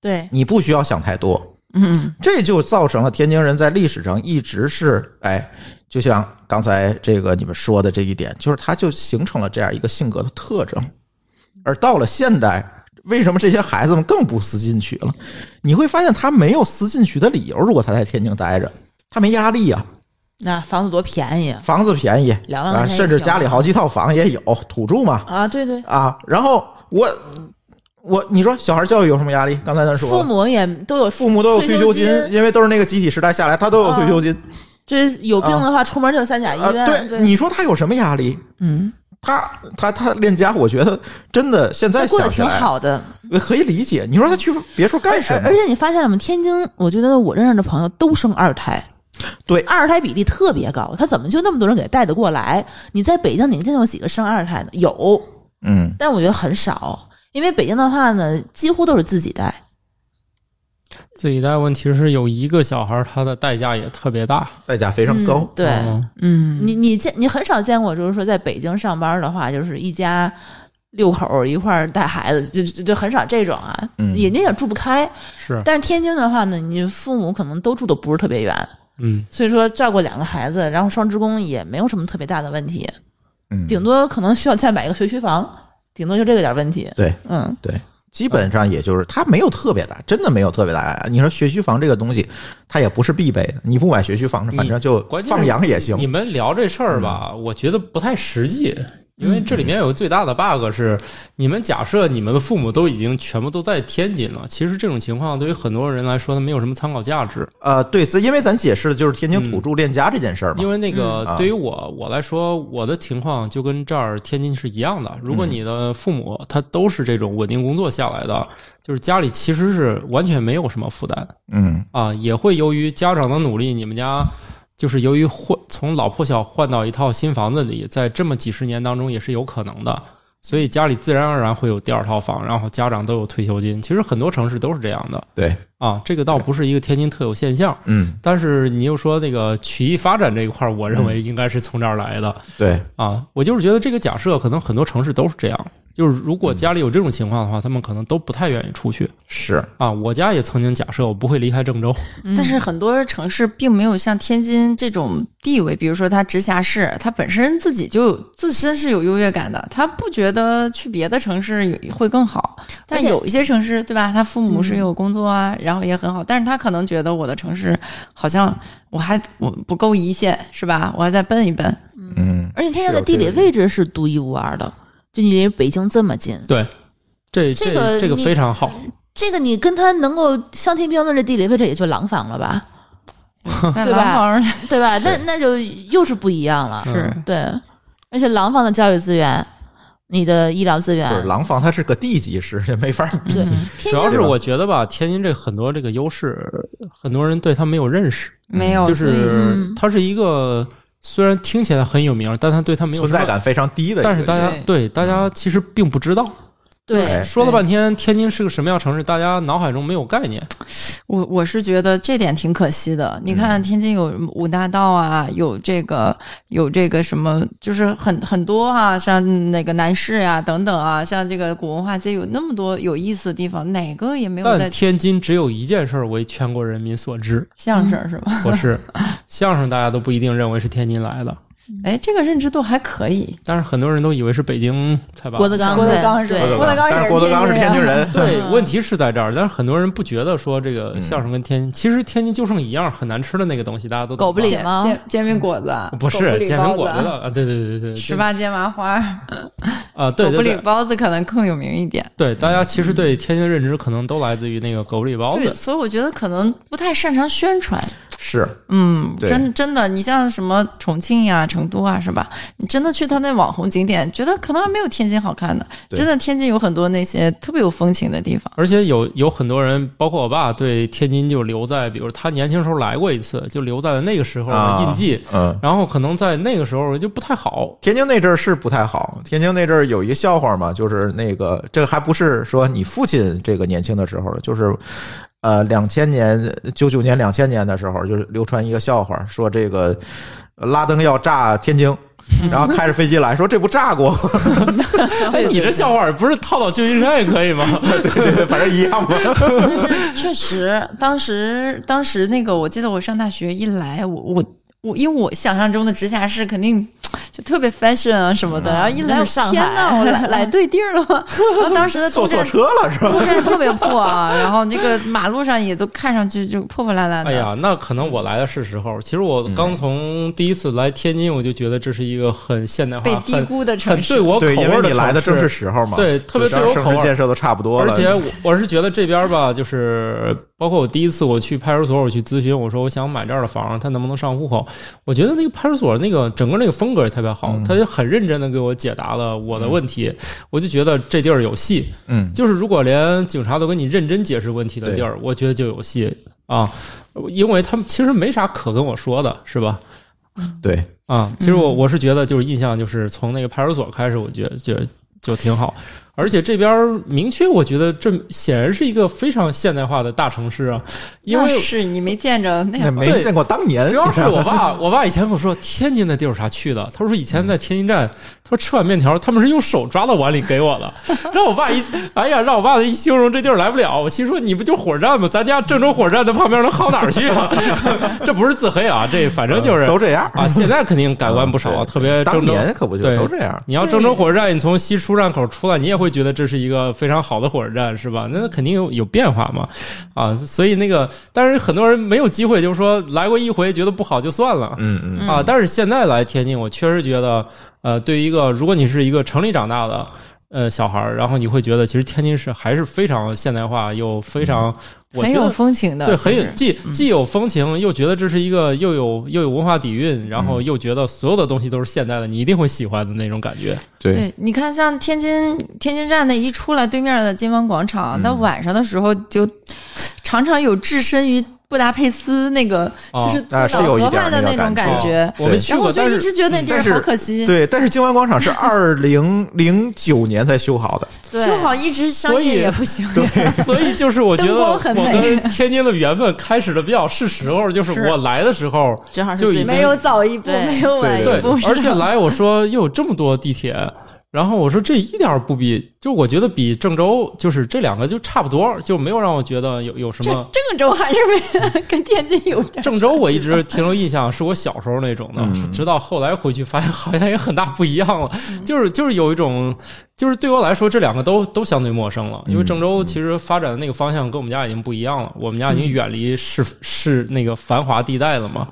对，你不需要想太多。嗯这就造成了天津人在历史上一直是，哎，就像刚才这个你们说的这一点，就是他就形成了这样一个性格的特征。而到了现代，为什么这些孩子们更不思进取了？你会发现他没有思进取的理由。如果他在天津待着，他没压力啊，那房子多便宜房子便宜啊，两万块钱一甚至家里好几套房也有，土著嘛啊！对对，啊。然后我我你说小孩教育有什么压力？刚才咱说了父母也都有父母都有退休金，因为都是那个集体时代下来，他都有退休金。这有病的话出门就三甲医啊，院。对，你说他有什么压力？嗯，他他他练家，我觉得真的现在过得挺好的。可以理解。你说他去别处干什么而而？且你发现了吗？天津，我觉得我认识的朋友都生二胎，对二胎比例特别高。他怎么就那么多人给带得过来？你在北京，你见过几个生二胎的？有，嗯，但我觉得很少。因为北京的话呢，几乎都是自己带。自己带问题是有一个小孩儿，他的代价也特别大。代价非常高嗯。对，嗯嗯，你你见你很少见过，就是说在北京上班的话，就是一家六口一块儿带孩子，就就就很少这种啊，嗯人家也住不开。是，但是天津的话呢，你父母可能都住的不是特别远，嗯，所以说照顾两个孩子，然后双职工也没有什么特别大的问题，嗯，顶多可能需要再买一个学区房，顶多就这个点儿问题。对嗯，对，基本上也就是它没有特别大，真的没有特别大。你说学区房这个东西，它也不是必备的。你不买学区房，反正就放养也行你。们聊这事儿吧，我觉得不太实际。因为这里面有个最大的 bug 是，你们假设你们的父母都已经全部都在天津了，其实这种情况对于很多人来说，它没有什么参考价值。呃，对，这因为咱解释的就是天津土著恋家这件事儿嘛。因为那个对于我我来说，我的情况就跟这儿天津是一样的。如果你的父母他都是这种稳定工作下来的，就是家里其实是完全没有什么负担嗯啊，也会由于家长的努力，你们家就是由于换从老破小换到一套新房子里，在这么几十年当中也是有可能的。所以家里自然而然会有第二套房，然后家长都有退休金。其实很多城市都是这样的对，啊，这个倒不是一个天津特有现象。嗯但是你又说那个曲艺发展这一块儿，我认为应该是从这儿来的、对，啊。我就是觉得这个假设，可能很多城市都是这样。就是如果家里有这种情况的话，他们可能都不太愿意出去是，啊。我家也曾经假设我不会离开郑州，但是很多城市并没有像天津这种地位，比如说它直辖市，它本身自己就自身是有优越感的，他不觉得去别的城市有会更好。但有一些城市，对吧？他父母是有工作啊，然后也很好，但是他可能觉得我的城市好像我还我不够一线，是吧？我还再奔一奔。嗯，而且天津的地理位置是独一无二的，就你离北京这么近，对，这这个这个非常好。这个你跟他能够相提并论的地理位置也就廊坊了吧，对吧对吧？那那就又是不一样了。是嗯对，而且廊坊的教育资源，你的医疗资源。不是，廊坊它是个地级市，也没法比。(laughs) 对，(laughs) 主要是我觉得吧，天津这很多这个优势，很多人对它没有认识，没有，就是嗯它是一个虽然听起来很有名，但它对它没有存在感非常低的一个，但是大家对。对大家其实并不知道。对哎说了半天，天津是个什么样城市，大家脑海中没有概念。我我是觉得这点挺可惜的。你看，天津有五大道啊，有这个有这个什么，就是很很多啊，像那个南市呀、等等啊，像这个古文化街有那么多有意思的地方，哪个也没有但在天津只有一件事儿为全国人民所知，(laughs) 相声是吧？不是相声，大家都不一定认为是天津来的，哎，这个认知度还可以。但是很多人都以为是北京菜吧郭德纲郭德纲是吧？郭德纲也但是郭德纲是天津人，对，嗯问题是在这儿，但是很多人不觉得说这个相声跟天津，其实天津就剩一样很难吃的那个东西，大家都狗不理吗？煎煎煎饼果子，不是煎饼果子的啊，对对对对对，十八街麻花，(laughs) 啊，对狗不理对对包子可能更有名一点。对，大家其实对天津的认知可能都来自于那个狗不理包对，子，所以我觉得可能不太擅长宣传。是嗯，真真的，你像什么重庆呀、成都啊，是吧？你真的去他那网红景点，觉得可能还没有天津好看的。真的，天津有很多那些特别有风情的地方。而且有有很多人，包括我爸，对天津就留在，比如他年轻时候来过一次，就留在了那个时候的印记。嗯。然后可能在那个时候就不太好，天津那阵儿是不太好，天津那阵儿有一个笑话嘛，就是那个这个还不是说你父亲这个年轻的时候，就是呃两千年九九年两千年的时候，就是流传一个笑话，说这个拉登要炸天津。然后开着飞机来说：“这不炸过？(laughs) 哎，你这笑话不是套到旧金山也可以吗？(laughs) 对对对，反正一样嘛。确实，当时当时那个，我记得我上大学一来，我我我，因为我想象中的直辖市肯定就特别 fashion 啊什么的。然后一来，上天海呐，我来 (laughs) 来对地儿了吗？然后当时的坐错东站车了是吧？东站特别破啊，然后这个马路上也都看上去就破破烂烂的。哎呀，那可能我来的是时候。其实我刚从第一次来天津，我就觉得这是一个很现代化、被低估的很城市对我口对，因为味的你来的正是时候嘛，对特别对我口味建设都差不多了，而且我我是觉得这边吧，就是包括我第一次我去派出所，我去咨询，我说我想买这儿的房，他能不能上户口？我觉得那个派出所那个整个那个风格也特别好，嗯他就很认真的给我解答了我的问题，我就觉得这地儿有戏。嗯，就是如果连警察都跟你认真解释问题的地儿，我觉得就有戏啊，因为他们其实没啥可跟我说的，是吧？对，啊，其实我我是觉得就是印象就是从那个派出所开始，我觉得觉得就挺好，而且这边明确，我觉得这显然是一个非常现代化的大城市啊，因为是你没见着那样，没见过当年，主要是我爸，我爸以前跟我说天津那地儿有啥去的，他说以前在天津站，他说吃碗面条他们是用手抓到碗里给我的，让我爸一 (laughs) 哎呀，让我爸一形容这地儿来不了，我心说你不就火车站吗？咱家郑州火车站的旁边能好哪儿去啊？(laughs) 这不是自黑啊，这反正就是都这样啊，现在肯定改观不少，嗯 (laughs) 对特别当郑州。年可不就对都这样？你要郑州火车站，你从西出站口出来，你也会觉得这是一个非常好的火车站，是吧？那肯定有有变化嘛，啊，所以那个，但是很多人没有机会，就是说来过一回觉得不好就算了，嗯嗯，啊，但是现在来天津，我确实觉得，呃，对于一个如果你是一个城里长大的呃小孩儿，然后你会觉得其实天津市还是非常现代化又非常，我很有。风情的，对，很有既既有风情，又觉得这是一个又有又有文化底蕴，然后又觉得所有的东西都是现代的，你一定会喜欢的那种感觉。对，对，你看，像天津天津站那一出来，对面的金湾广场，那晚上的时候就 (laughs) 常常有置身于布达佩斯那个，哦就是啊是老有一点河畔的那种感觉。我们去过，但是一直觉得那地儿但是好可惜，对，但是金湾广场是二零零九年才修好的，(laughs) 对。修好一直商所以业也不行。(laughs) 对 (laughs) 所以就是我觉得我跟天津的缘分开始的比较是时候，就是是。我来的时候正好是就已经没有早一步，对没有晚一对步，，而且来我说又有这么多地铁，然后我说这一点儿不比，就我觉得比郑州就是这两个就差不多，就没有让我觉得有有什么。郑州还是没 (laughs) 跟天津有点。(laughs) 郑州我一直停留印象是我小时候那种的，嗯直到后来回去发现好像也很大不一样了，就是就是有一种，就是对我来说这两个都都相对陌生了，因为郑州其实发展的那个方向跟我们家已经不一样了，我们家已经远离市市那个繁华地带了嘛。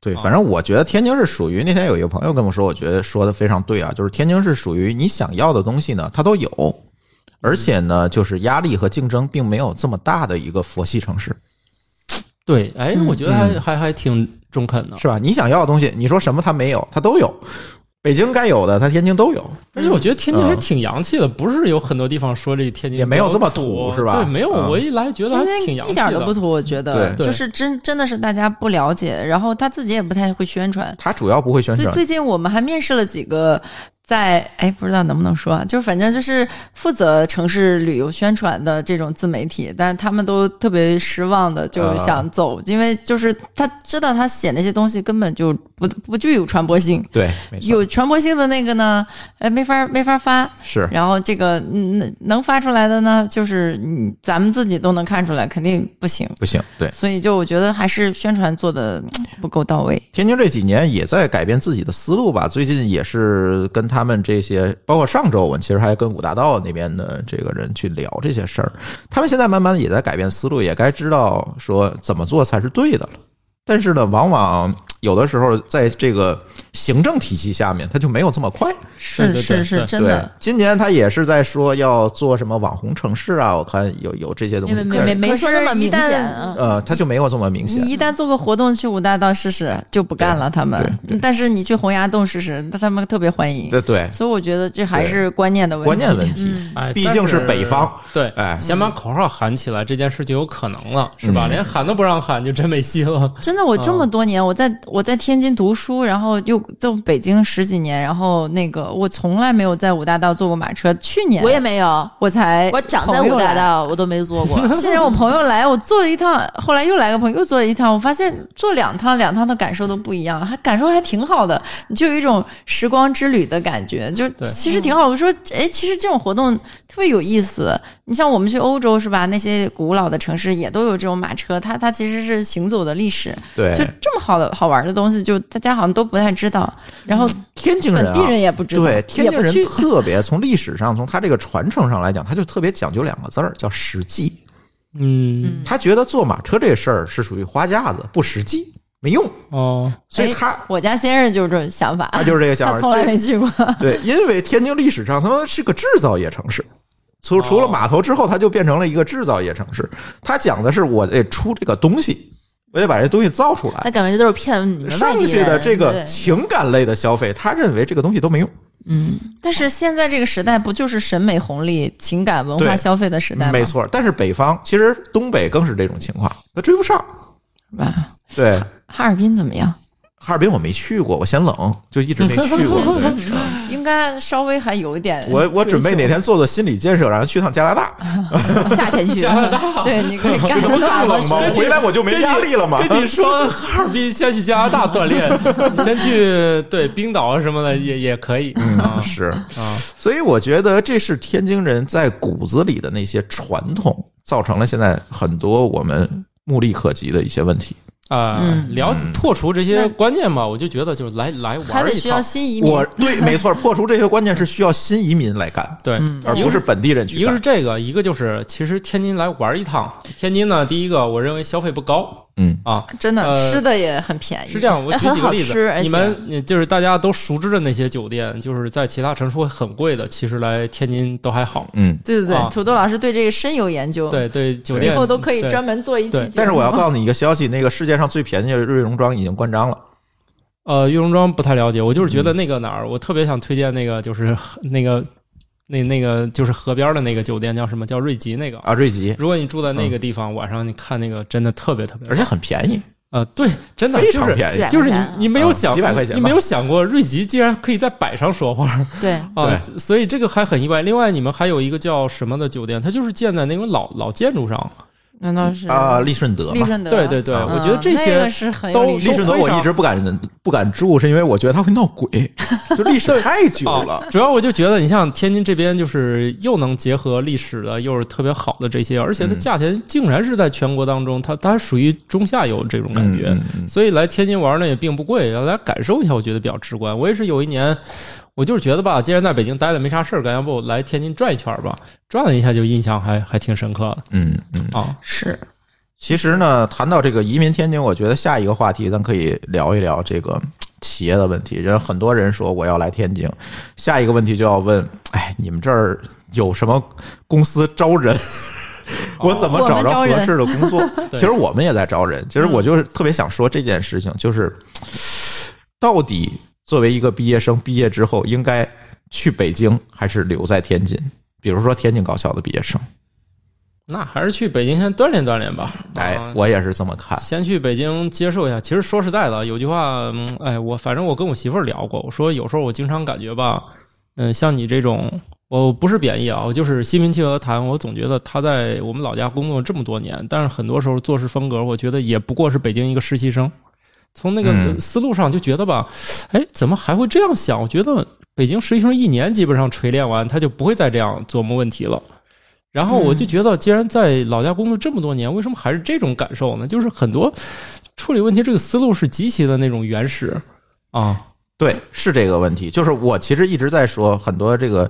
对，反正我觉得天津是属于那天有一个朋友跟我说，我觉得说的非常对啊，就是天津是属于你想要的东西呢，它都有，而且呢，就是压力和竞争并没有这么大的一个佛系城市，对，哎，我觉得还、还还挺中肯的。是吧？你想要的东西，你说什么它没有，它都有。北京该有的，它天津都有。而且我觉得天津还嗯挺洋气的，不是有很多地方说这个天津也没有这么土是吧对，没有，嗯我一来觉得还天津一挺洋气的。点都不土，我觉得对就是真真的是大家不了解，然后他自己也不太会宣传。他主要不会宣传，最最近我们还面试了几个在哎，不知道能不能说啊，就是反正就是负责城市旅游宣传的这种自媒体，但是他们都特别失望的，就想走，因为就是他知道他写那些东西根本就不不具有传播性，对，有传播性的那个呢，哎，没法没法发。是然后这个嗯能发出来的呢，就是嗯咱们自己都能看出来，肯定不行。不行。对，所以就我觉得还是宣传做的不够到位。天津这几年也在改变自己的思路吧。最近也是跟他他们这些，包括上周我们其实还跟五大道那边的这个人去聊这些事儿。他们现在慢慢的也在改变思路，也该知道说怎么做才是对的了。但是呢，往往有的时候在这个行政体系下面，它就没有这么快。是是是，真的。，今年他也是在说要做什么网红城市啊，我看有有这些东西没。没没没说那么明显啊。呃，他就没有这么明显。你一旦做个活动去五大道试试，就不干了。他们但是你去洪崖洞试试，那他们特别欢迎。对对，所以我觉得这还是观念的问题。观念问题，嗯，哎，毕竟是北方。对，哎先把口号喊起来，这件事就有可能了，是吧？嗯连喊都不让喊，就真没戏了。真的，我这么多年，我在我在天津读书，然后又在北京十几年，然后那个我，从来没有在五大道坐过马车。去年我也没有，我才我长在五大。道，我都没坐过。(laughs) 去年我朋友来，我坐了一趟，后来又来个朋友又坐了一趟，我发现坐两趟两趟的感受都不一样，还感受还挺好的，你就有一种时光之旅的感觉，就其实挺好。我说，哎，其实这种活动特别有意思。你像我们去欧洲是吧？那些古老的城市也都有这种马车，它它其实是行走的历史，对就这么好的好玩的东西，就大家好像都不太知道，然后天津人啊，本地人也不知道，对，天津人。特别从历史上，从他这个传承上来讲，他就特别讲究两个字儿，叫实际。嗯，他觉得坐马车这事儿是属于花架子，不实际，没用，哦，哎所以他、我家先生就是这种想法，他就是这个想法。他从来没去过。(laughs) 对，因为天津历史上他们是个制造业城市。除除了码头之后，它就变成了一个制造业城市。他讲的是我得出这个东西，我得把这东西造出来那。感觉都是骗你们外剩地人。下的这个情感类的消费，他认为这个东西都没用。嗯，但是现在这个时代不就是审美红利、情感文化消费的时代吗？没，错，但是北方其实东北更是这种情况，他追不上。是吧？对，哈尔滨怎么样？哈尔滨我没去过，我嫌冷，就一直没去过。(laughs) (laughs) 应该稍微还有一点。我我准备哪天做做心理建设，然后去趟加拿大。(laughs) 夏天去加拿大。对，你可以干这不得到更冷吗？我回来我就没压力了吗？跟你说，哈尔滨先去加拿大锻炼，你先去对冰岛啊什么的也也可以啊嗯，是，啊，所以我觉得这是天津人在骨子里的那些传统，造成了现在很多我们目力可及的一些问题。啊，嗯了破除这些观念嘛，我就觉得就是来来玩一还得需要趟，新移民。(laughs) 我对，没错，破除这些观念是需要新移民来干，对，而不是本地人去一个是。这个，一个就是其实天津来玩一趟，天津呢，第一个我认为消费不高嗯，啊，真的、呃吃的也很便宜。是这样，我举几个例子你们你就是大家都熟知的那些酒店，就是在其他城市会很贵的，其实来天津都还好。嗯，对对对，啊土豆老师对这个深有研究。，对对，酒店以店后都可以专门做一期节目。但是我要告诉你一个消息，那个世界上最便宜的瑞荣庄已经关张了。呃，玉龙庄不太了解，我就是觉嗯得那个哪儿，我特别想推荐那个，就是 (laughs) 那个那那个就是河边的那个酒店叫什么？叫瑞吉那个。啊，瑞吉，如果你住在那个地方，晚上你看那个真的特别特别，而且很便宜，呃，对，真的非就是常便宜。就是你你没有啊想几百块钱你没有想过瑞吉竟然可以在摆上说话对，啊，所以这个还很意外。另外，你们还有一个叫什么的酒店，它就是建在那种老老建筑上。难道是啊，利顺德嘛。利顺德？对对对，啊我觉得这些个是很有都利顺德我一直不敢不敢住，是因为我觉得它会闹鬼，就历史太久了啊。。主要我就觉得，你像天津这边，就是又能结合历史的，又是特别好的这些，而且它嗯价钱竟然是在全国当中，它它属于中下游这种感觉。所以来天津玩呢也并不贵，要来感受一下，我觉得比较直观。我也是有一年，我就是觉得吧，既然在北京待了没啥事儿干，要不来天津转一圈吧？转了一下就印象还还挺深刻的嗯嗯。啊。是其实呢，谈到这个移民天津，我觉得下一个话题咱可以聊一聊这个企业的问题。人很多人说我要来天津，下一个问题就要问：哎，你们这儿有什么公司招人？(laughs) 我怎么找着合适的工作？(laughs) 其实我们也在招人。其实我就是特别想说这件事情，就是到底作为一个毕业生，毕业之后应该去北京还是留在天津？比如说天津高校的毕业生，那还是去北京先锻炼锻炼吧。哎啊，我也是这么看。先去北京接受一下。其实说实在的，有句话，嗯，哎，我反正我跟我媳妇儿聊过，我说有时候我经常感觉吧，嗯，像你这种，我不是贬义啊，我就是心平气和谈，我总觉得他在我们老家工作这么多年，但是很多时候做事风格，我觉得也不过是北京一个实习生。从那个嗯思路上就觉得吧，哎，怎么还会这样想？我觉得北京实习生一年基本上锤炼完，他就不会再这样琢磨问题了。然后我就觉得，既然在老家工作这么多年，为什么还是这种感受呢？就是很多处理问题这个思路是极其的那种原始啊，对，是这个问题。就是我其实一直在说，很多这个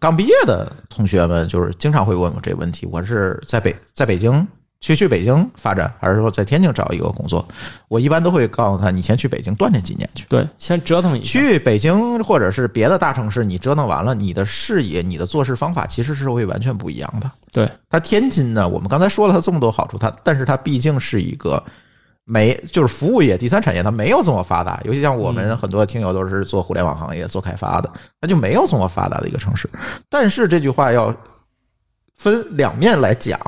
刚毕业的同学们，就是经常会问我这个问题：我是在北在北京去去北京发展，还是说在天津找一个工作？我一般都会告诉他，你先去北京锻炼几年去。对，先折腾一下。去北京或者是别的大城市，你折腾完了，你的视野、你的做事方法其实是会完全不一样的。对，它天津呢，我们刚才说了它这么多好处，它但是它毕竟是一个没就是服务业、第三产业，它没有这么发达。尤其像我们很多听友都是做互联网行业、做开发的，那就没有这么发达的一个城市。但是这句话要分两面来讲，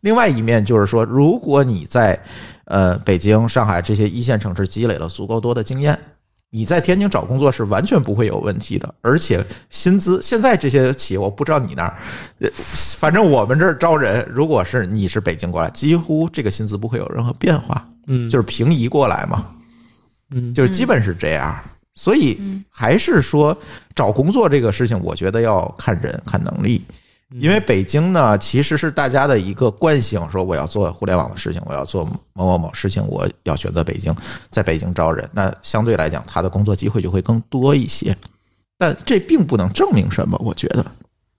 另外一面就是说，如果你在呃北京、上海这些一线城市积累了足够多的经验。你在天津找工作是完全不会有问题的，而且薪资现在这些企业我不知道你那儿，呃反正我们这儿招人，如果是你是北京过来，几乎这个薪资不会有任何变化，嗯，就是平移过来嘛，嗯，就是基本是这样。所以还是说找工作这个事情，我觉得要看人看能力。因为北京呢，其实是大家的一个惯性，说我要做互联网的事情，我要做某某某事情，我要选择北京，在北京招人，那相对来讲，他的工作机会就会更多一些。但这并不能证明什么，我觉得。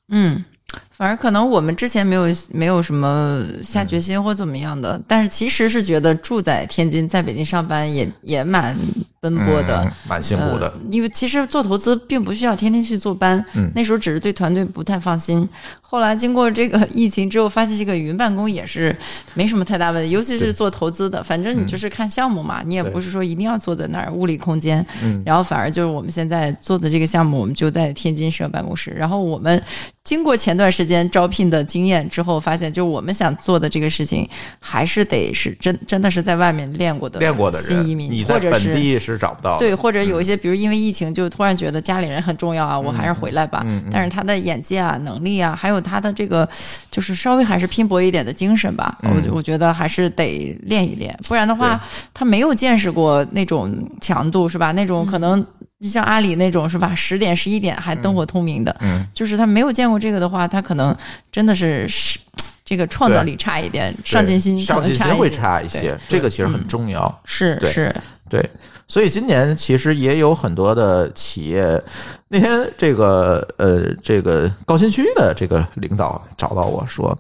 嗯，反正可能我们之前没有没有什么下决心或怎么样的，但是其实是觉得住在天津，在北京上班也也蛮奔波的。嗯，蛮辛苦的呃。因为其实做投资并不需要天天去坐班，嗯那时候只是对团队不太放心。后来经过这个 (laughs) 疫情之后，发现这个云办公也是没什么太大问题，尤其是做投资的，反正你就是看项目嘛，你也不是说一定要坐在那儿物理空间。嗯然后反而就是我们现在做的这个项目，我们就在天津设办公室。然后我们经过前段时间招聘的经验之后，发现就我们想做的这个事情，还是得是真真的是在外面练过的练过的人新移，民，你在或者是本地是找不到。对，或者有一些，比如因为疫情，就突然觉得家里人很重要啊，我还是回来吧。嗯嗯但是他的眼界啊、能力啊，还有他的这个，就是稍微还是拼搏一点的精神吧。嗯我我觉得还是得练一练，不然的话，他没有见识过那种强度，是吧？那种可能你像阿里那种，是吧？十点、十一点还灯火通明的，嗯，就是他没有见过这个的话，他可能真的是是这个创造力差一点，上进心可上进心会差一些，这个其实很重要。对是是，对，所以今年其实也有很多的企业。那天这个呃，这个高新区的这个领导找到我说，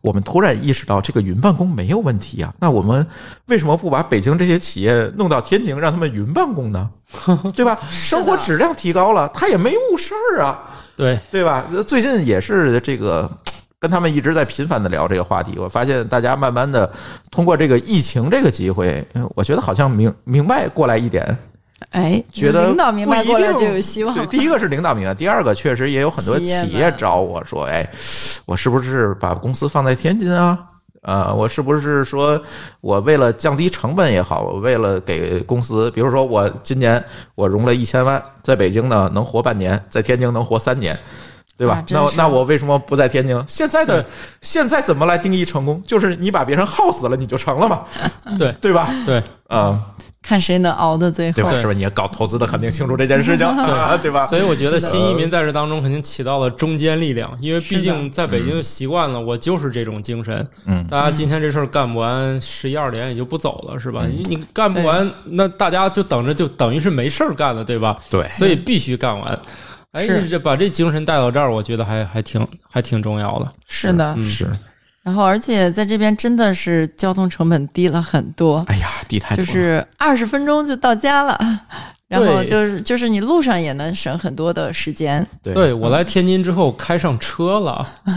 我们突然意识到这个云办公没有问题啊，那我们为什么不把北京这些企业弄到天津，让他们云办公呢？(laughs) 对吧？生活质量提高了，他也没误事儿啊。对，对吧？最近也是这个。跟他们一直在频繁的聊这个话题，我发现大家慢慢的通过这个疫情这个机会，嗯我觉得好像明明白过来一点，哎，觉得领导明白过来就有希望对，。第一个是领导明白，第二个确实也有很多企业找我说，哎，我是不是把公司放在天津啊？啊，我是不是说我为了降低成本也好，我为了给公司，比如说我今年我融了一千万，在北京呢能活半年，在天津能活三年。对吧啊？那那我为什么不在天津？现在的现在怎么来定义成功？就是你把别人耗死了，你就成了嘛，(laughs) 对对吧？对，啊、看谁能熬到最后对。吧？是吧？你搞投资的肯定清楚这件事情，啊 (laughs) 对吧？所以我觉得新移民在这当中肯定起到了中坚力量，因为毕竟在北京习惯了，我就是这种精神。嗯大家今天这事儿干不完，十一二点也就不走了，是吧？因为你干不完，那大家就等着，就等于是没事儿干了，对吧？对，所以必须干完。哎，这把这精神带到这儿，我觉得还还挺还挺重要的。是的，嗯。是。然后而且在这边真的是交通成本低了很多，哎呀，低太多了。就是二十分钟就到家了，然后就是就是你路上也能省很多的时间。对。对我来天津之后开上车了，(laughs)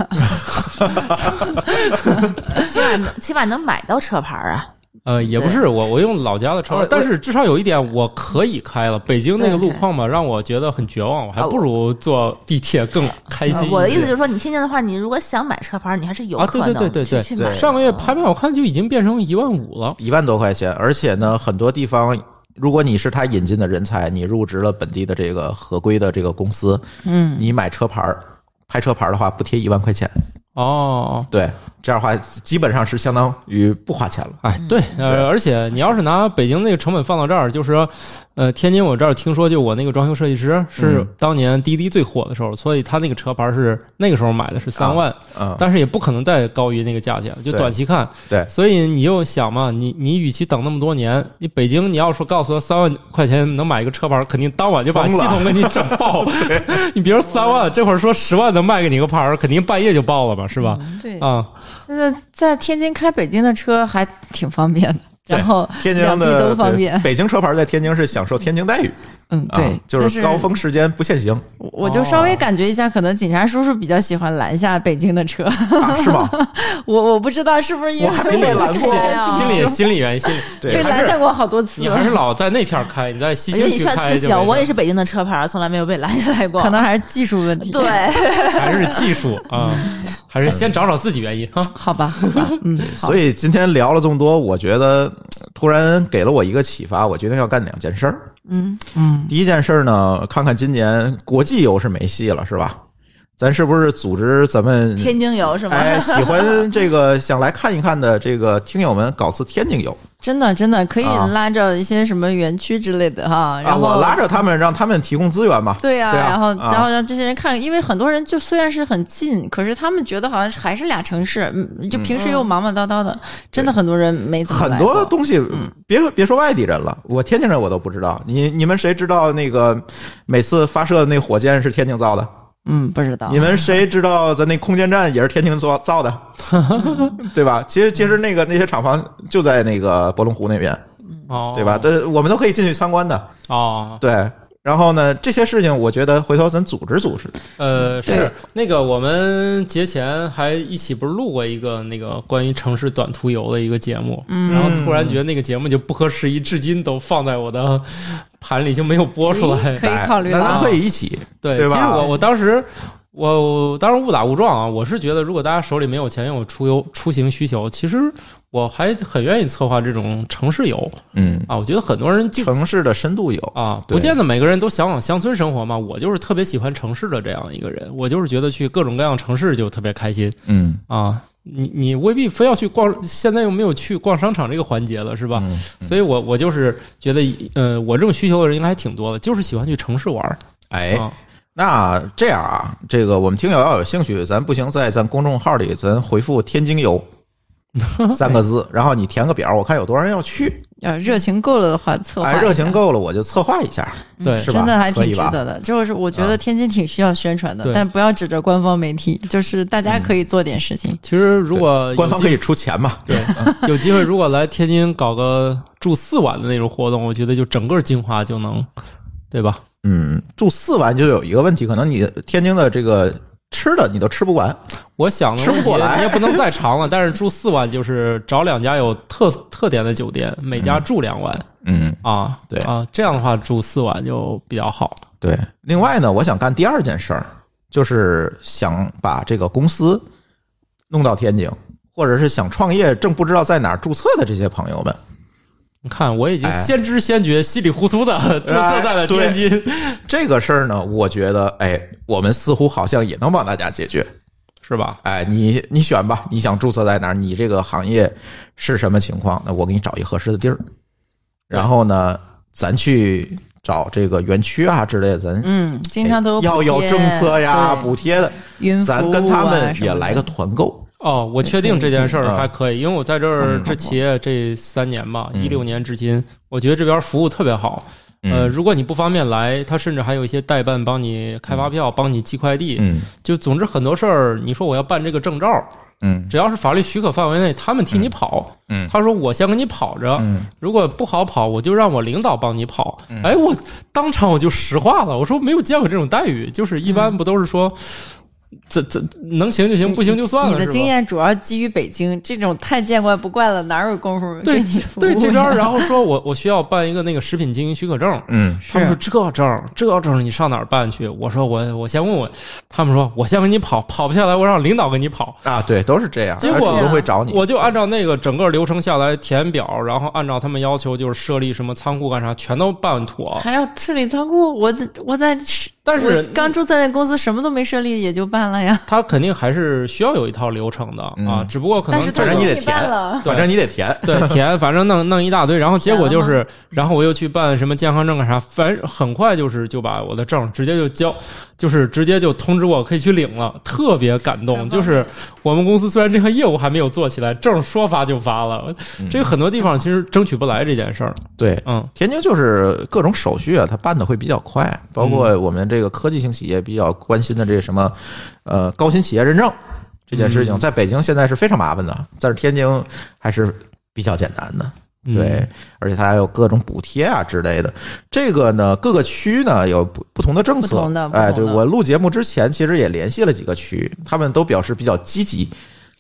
起码起码能买到车牌啊。呃，也不是我我用老家的车但是至少有一点我可以开了。北京那个路况嘛，让我觉得很绝望，我还不如坐地铁更开心。我的意思就是说，你天津的话，你如果想买车牌，你还是有啊可能对对对对对去去买。上个月拍卖我看就已经变成一万五了。一万多块钱，而且呢，很多地方，如果你是他引进的人才，你入职了本地的这个合规的这个公司，嗯，你买车牌儿拍车牌儿的话，补贴一万块钱，哦，对，这样的话基本上是相当于不花钱了。哎，对，呃，而且你要是拿北京那个成本放到这儿，就是说，呃，天津我这儿听说，就我那个装修设计师是嗯当年滴滴最火的时候，所以他那个车牌是那个时候买的是三万，嗯，但是也不可能再高于那个价钱，就短期看。对所以你就想嘛，你你与其等那么多年，你北京你要说告诉他三万块钱能买一个车牌，肯定当晚就把系统给你整爆。(laughs) 你别说三万，这会儿说十万能卖给你个牌，肯定半夜就爆了吧，是吧？对，啊、现在在天津开北京的车还挺方便的，对然后天津的。(laughs) 北京车牌在天津是享受天津待遇，嗯，啊对，就是高峰时间不限行。我我就稍微感觉一下，可能警察叔叔比较喜欢拦下北京的车，啊，是吗？(laughs) 我我不知道是不是因为我还没被拦过。啊心理心理原因，心理 (laughs) 对。被拦下过好多次你还是老在那片儿开，你在西我觉得你青区算自小，开就没事我也是北京的车牌，从来没有被拦下来过。可能还是技术问题。对，(laughs) 还是技术啊，还是先找找自己原因哈。好吧，好吧，嗯，所以今天聊了这么多，我觉得突然给了我一个启发，我决定要干两件事儿。嗯，嗯，第一件事儿呢，看看今年国际游是没戏了，是吧？咱是不是组织咱们天津游是吗？哎喜欢这个想来看一看的这个听友们搞次天津游真的真的可以啊拉着一些什么园区之类的哈，啊？然后我拉着他们，让他们提供资源嘛。对呀、对啊然后啊然后让这些人看，因为很多人就虽然是很近，可是他们觉得好像还是俩城市，嗯就平时又忙忙叨叨的，真的很多人没怎么很多东西，别别说外地人了，我天津人我都不知道。你你们谁知道那个每次发射的那火箭是天津造的？嗯不知道你们谁知道咱那空间站也是天津做造的？(laughs) 对吧？其实其实那个那些厂房就在那个博龙湖那边，哦，对吧？这我们都可以进去参观的。哦，对，然后呢，这些事情我觉得回头咱组织组织。呃，是那个我们节前还一起不是录过一个那个关于城市短途游的一个节目，嗯然后突然觉得那个节目就不合时宜，至今都放在我的盘里就没有播出来。可以考虑了那咱可以一起。对，对吧其实我我当时我我当然误打误撞啊，我是觉得如果大家手里没有钱有出游出行需求，其实我还很愿意策划这种城市游嗯，啊。我觉得很多人就城市的深度游。啊，不见得每个人都向往乡村生活嘛。我就是特别喜欢城市的这样一个人，我就是觉得去各种各样城市就特别开心嗯，啊。你你未必非要去逛，现在又没有去逛商场这个环节了，是吧？嗯所以我我就是觉得，呃，我这种需求的人应该还挺多的，就是喜欢去城市玩儿哎，啊。那这样啊，这个我们听友要有兴趣，咱不行在咱公众号里咱回复“天津游” (laughs) 三个字，然后你填个表，我看有多少人要去。要热情够了的话，策划哎，热情够了，我就策划一下，对，是吧？真的还挺？值得的。就是我觉啊得天津挺需要宣传的，对但不要指着官方媒体，就是大家可以做点事情。其实如果官方可以出钱嘛？(laughs) 对，有机会如果来天津搞个住四晚的那种活动，我觉得就整个金华就能，对吧？嗯，住四晚就有一个问题，可能你天津的这个吃的你都吃不完。我想的吃不过来你也不能再长了，(laughs) 但是住四晚就是找两家有特特点的酒店，每家住两晚、嗯，啊，对啊，这样的话住四晚就比较好。对。另外呢，我想干第二件事儿，就是想把这个公司弄到天津，或者是想创业正不知道在哪儿注册的这些朋友们，你看，我已经哎先知先觉、稀里糊涂的注册在了天津，这个事儿呢，我觉得，哎，我们似乎好像也能帮大家解决。是吧？哎，你你选吧，你想注册在哪儿？你这个行业是什么情况？那我给你找一合适的地儿，然后呢，咱去找这个园区啊之类的，咱嗯，经常都有要有政策呀、补贴的，咱跟他们也来个团购。哦，我确定这件事儿嗯还可以，因为我在这儿嗯这企业这三年吧，嗯一六年至今，我觉得这边服务特别好。呃，嗯如果你不方便来，他甚至还有一些代办，帮你开发票，帮你寄快递。嗯就总之很多事儿，你说我要办这个证照，嗯只要是法律许可范围内，他们替你跑。嗯他说我先给你跑着，嗯如果不好跑，我就让我领导帮你跑。哎，我当场我就石化了，我说没有见过这种待遇，就是一般不都是说，这这能行就行，不行就算了。你的经验主要基于北京，这种太见怪不怪了，哪有功夫对你服务对这边然后说我我需要办一个那个食品经营许可证。嗯他们说这证这证你上哪儿办去？我说我我先问问，他们说我先给你跑，跑不下来我让领导给你跑。啊，对，都是这样，结果。我就按照那个整个流程下来填表，然后按照他们要求就是设立什么仓库干啥，全都办妥。还要设立仓库，我在我在，但是我刚注册那公司什么都没设立，也就办了呀。他肯定还是需要有一套流程的啊嗯，只不过可能这个反正你得填，反正你得填。对填，反正弄弄一大堆，然后结果就是，然后我又去办什么健康证干啥，反正很快就是就把我的证直接就交，就是直接就通知我可以去领了，特别感动。就是我们公司虽然这项业务还没有做起来，证说发就发了，这个很多地方其实争取不来这件事儿。对，嗯，天津就是各种手续啊，它办的会比较快，包括我们这个科技型企业比较关心的这什么，呃，高新企业认证这件事情，嗯在北京现在是非常麻烦的，但是天津还是比较简单的。嗯对，而且它还有各种补贴啊之类的。这个呢，各个区呢有不不同的政策。哎，对我录节目之前，其实也联系了几个区，他们都表示比较积极。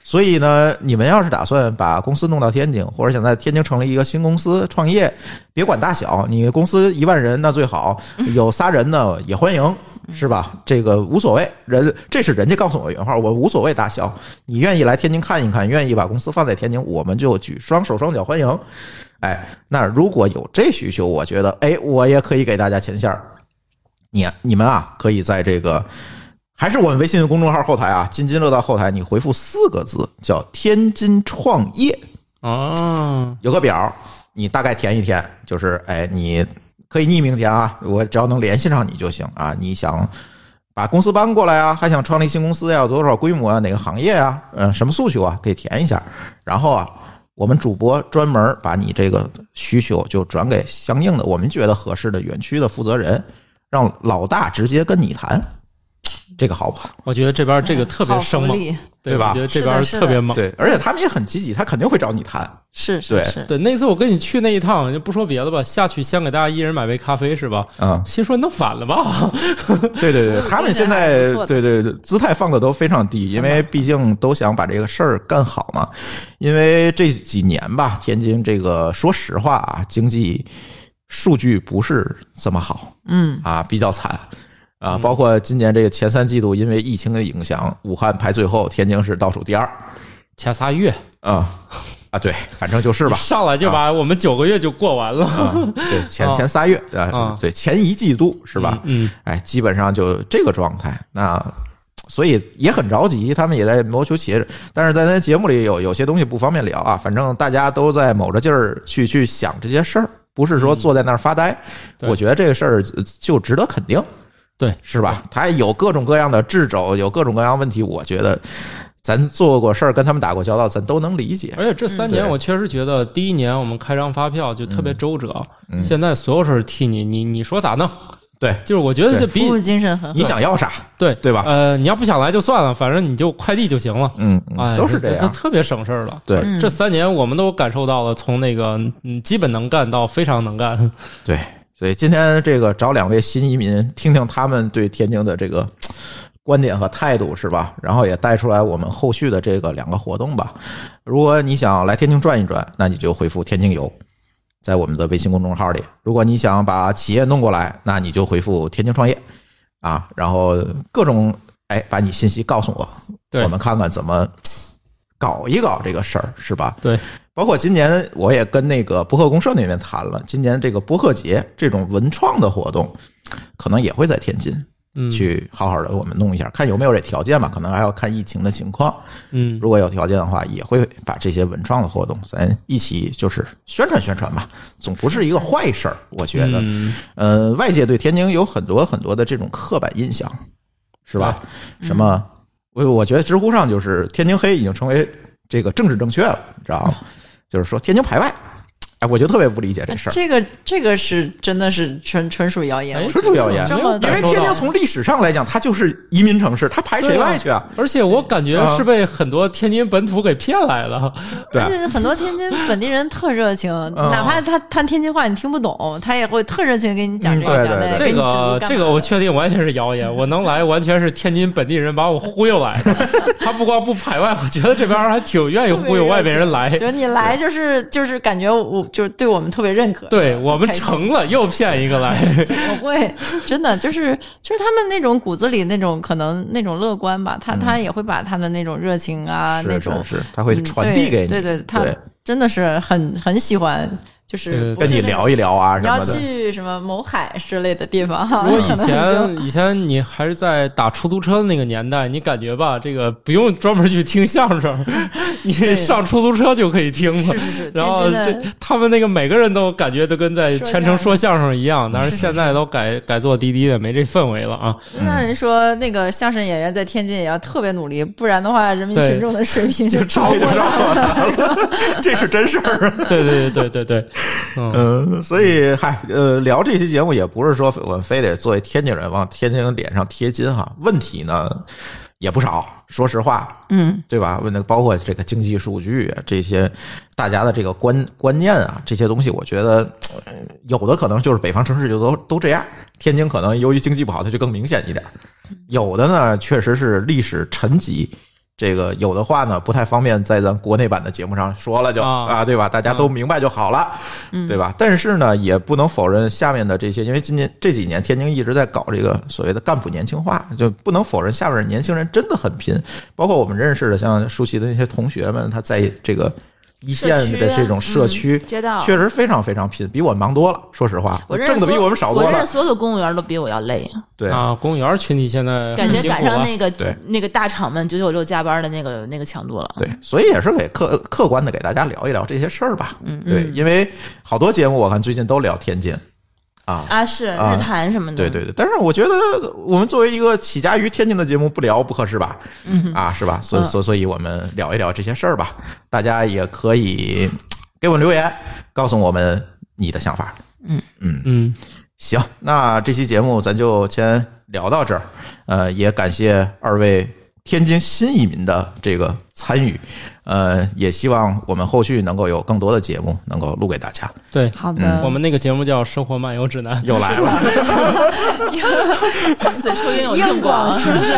所以呢，你们要是打算把公司弄到天津，或者想在天津成立一个新公司创业，别管大小，你公司一万人那最好，(laughs) 有仨人呢也欢迎，是吧？这个无所谓，人这是人家告诉我原话，我无所谓大小，你愿意来天津看一看，愿意把公司放在天津，我们就举双手双脚欢迎。哎，那如果有这需求，我觉得，哎，我也可以给大家牵线儿。你你们啊，可以在这个还是我们微信公众号后台啊，津津乐道后台，你回复四个字叫“天津创业”，啊，有个表，你大概填一填，就是哎，你可以匿名填啊，我只要能联系上你就行啊。你想把公司搬过来啊，还想创立新公司呀？有多少规模啊？哪个行业啊？嗯，什么诉求啊？可以填一下。然后啊，我们主播专门把你这个需求就转给相应的我们觉得合适的园区的负责人，让老大直接跟你谈，这个好不好？我觉得这边这个特别生猛，对吧我觉得这边特别猛。对，而且他们也很积极，他肯定会找你谈。是是是，对，那次我跟你去那一趟，就不说别的吧，下去先给大家一人买杯咖啡是吧？嗯，心说弄反了吧？对 (laughs) 对对，(laughs) 他们现在对对对姿态放的都非常低，因为毕竟都想把这个事儿干好嘛。因为这几年吧，天津这个说实话啊，经济数据不是这么好嗯，啊，比较惨啊。包括今年这个前三季度，因为疫情的影响，武汉排最后，天津市倒数第二前仨月啊啊，对，反正就是吧。上来就把我们九个月就过完了，啊，对，前 (laughs) 啊前仨月啊啊，对，前一季度是吧？嗯，哎，基本上就这个状态。那所以也很着急，他们也在谋求企业，但是在咱节目里有有些东西不方便聊啊。反正大家都在卯着劲儿去去想这些事儿，不是说坐在那儿发呆。对我觉得这个事儿就值得肯定，对，是吧？他有各种各样的掣肘，有各种各样问题，我觉得咱做过事儿，跟他们打过交道，咱都能理解。而且这三年我确实觉得，第一年我们开张发票就特别周折，嗯现在所有事儿替你，你你说咋弄？对，就是我觉得这比服务精神很好你。想要啥，对对吧？呃，你要不想来就算了，反正你就快递就行了。嗯，嗯哎，都是这样。这特别省事儿了。对嗯这三年我们都感受到了，从那个嗯基本能干到非常能干。对，(laughs) 所以今天这个找两位新移民，听听他们对天津的这个观点和态度，是吧？然后也带出来我们后续的这个两个活动吧。如果你想来天津转一转，那你就回复“天津游”，在我们的微信公众号里。如果你想把企业弄过来，那你就回复“天津创业”啊，然后各种哎，把你信息告诉我，对我们看看怎么搞一搞这个事儿，是吧？对，包括今年我也跟那个博客公社那边谈了，今年这个博客节这种文创的活动，可能也会在天津嗯，去好好的我们弄一下，看有没有这条件吧，可能还要看疫情的情况。嗯，如果有条件的话，也会把这些文创的活动咱一起就是宣传宣传吧，总不是一个坏事儿，我觉得。嗯呃，外界对天津有很多很多的这种刻板印象，是吧？什么？我我觉得知乎上就是天津黑已经成为这个政治正确了，你知道吗？就是说天津排外，哎，我就特别不理解这事儿。这个这个是真的是纯纯属谣言哎，纯属谣言因为天津从历史上来讲，它就是移民城市，它排谁外去啊？而且我感觉啊是被很多天津本土给骗来了。(laughs) 对啊而且很多天津本地人特热情，哪怕他他天津话你听不懂，他也会特热情给你讲这个讲那对对这个这个我确确定完全是谣言，我能来完全是天津本地人把我忽悠来的。(laughs) 他不光不排外，我觉得这边还挺愿意忽悠外边人来。(laughs) 觉得你来就是就是感觉我就是对我们特别认可，对我们成了，又骗一个来。(laughs) 我会真的就是就是他们那种骨子里那种可能那种乐观吧，他他也会把他的那种热情啊那是种是是，它会传递给你，对对对，他真的是很很喜欢，就是对跟你聊一聊啊你要什么的。去什么某海之类的地方哈，如果以前以前你还是在打出租车的那个年代，你感觉吧，这个不用专门去听相声，(laughs) 你上出租车就可以听了是。是是，然后这他们那个每个人都感觉都跟在全程说相声一样，(laughs) 但是现在都改改做滴滴的，没这氛围了啊。那人说那个相声演员在天津也要特别努力，不然的话，人民群众的水平就超过超过他们。了，(laughs) 这是真事儿。对对对对对对，嗯，嗯，所以嗨，呃，聊这期节目也不是说我们非得作为天津人往天津脸上贴金哈，问题呢也不少，说实话，嗯，对吧？问的包括这个经济数据啊，这些大家的这个观观念啊，这些东西，我觉得、呃有的可能就是北方城市就都都这样，天津可能由于经济不好，它就更明显一点。有的呢，确实是历史沉积。这个有的话呢，不太方便在咱国内版的节目上说了就，啊啊，对吧？大家都明白就好了，对吧？但是呢，也不能否认下面的这些，因为今年这几年天津一直在搞这个所谓的干部年轻化，就不能否认下面的年轻人真的很拼。包括我们认识的像舒淇的那些同学们，他在这个一线的这种社区，嗯街道确实非常非常拼，比我忙多了。说实话，我挣的比我们少多了我认识。所有的公务员都比我要累，对，啊，公务员群体现在感觉赶上那个对那个大厂们九九六加班的那个那个强度了。对，所以也是给客客观的给大家聊一聊这些事儿吧。嗯，对，因为好多节目我看最近都聊天津啊。啊，是啊日坛什么的，对对对，但是我觉得我们作为一个起家于天津的节目，不聊不合适吧？嗯啊，是吧？所以嗯所所以我们聊一聊这些事儿吧。大家也可以给我们留言，告诉我们你的想法嗯。嗯，行，那这期节目咱就先聊到这儿。呃，也感谢二位天津新移民的这个参与。呃，也希望我们后续能够有更多的节目能够录给大家。对，好的，我们那个节目叫《生活漫游指南》。又来了，(laughs) 此处应有硬广，是不是？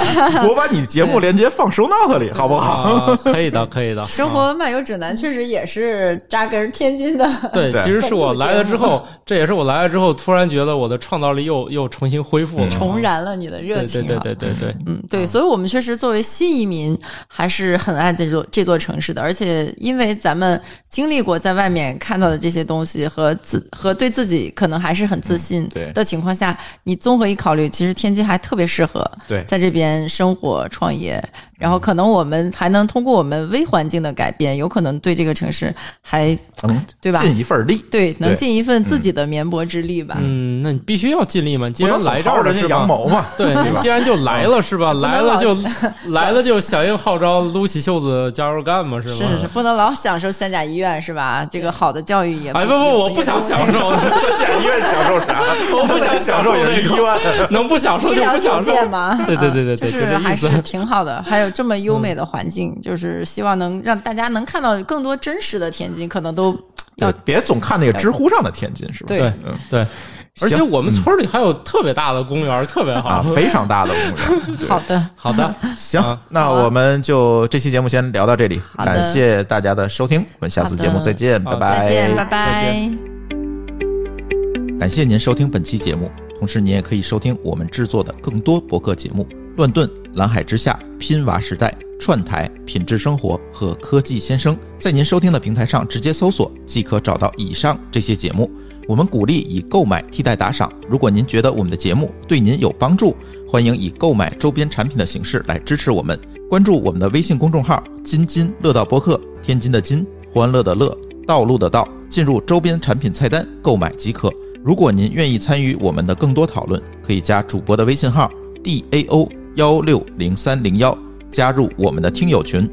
我把你节目链接放收 note 里，好不好？啊，可以的，可以的。(laughs) 生活漫游指南确实也是扎根天津的。(laughs) 对，对其实是我来了之后，这也是我来了之后，突然觉得我的创造力又又重新恢复了，重燃了你的热情、啊，对对对对对对，嗯，对，所以我们确实作为新移民，还是很爱这座这座城市的。而且，因为咱们经历过在外面看到的这些东西，和自和对自己可能还是很自信的情况下，你综合一考虑，其实天津还特别适合对在这边生活创业。然后，可能我们还能通过我们微环境的改变，有可能对这个城市还能对吧尽一份力，对能尽一份自己的绵薄之力吧。嗯，那你必须要尽力嘛，既然来这儿了是吧羊？毛嘛，(laughs) 对，你既？然就来了是吧？(laughs) 来了就来了就响应号召，撸起袖子加油干嘛是吗？是是是，(laughs) 不能老享受三甲医院是吧？这个好的教育也哎不不，我不想享受，三甲医院享受啥？(laughs) 我不想享受也是医院。能不享受就不享受。件嘛，对对对对对，就是这还。是挺好的。还有这么优美的环境，就是希望能让大家能看到更多真实的天津，可能都要对，别总看那个知乎上的天津，是吧？对对嗯对，而且我们村里还有特别大的公园，特别啊好。(laughs) 非常大的公园。(laughs) 对好的。好的，(laughs) 行啊，那我们就这期节目先聊到这里，感谢大家的收听，我们下次节目再见，拜拜再见，拜再拜见。感谢您收听本期节目，同时您也可以收听我们制作的更多博客节目：乱炖、蓝海之下、拼娃时代、串台、品质生活和科技先生。在您收听的平台上直接搜索，即可找到以上这些节目。我们鼓励以购买替代打赏。如果您觉得我们的节目对您有帮助，欢迎以购买周边产品的形式来支持我们。关注我们的微信公众号“津津乐道播客”，天津的津，欢乐的乐，道路的道，进入周边产品菜单购买即可。如果您愿意参与我们的更多讨论，可以加主播的微信号 d a o 幺六零三零幺，加入我们的听友群，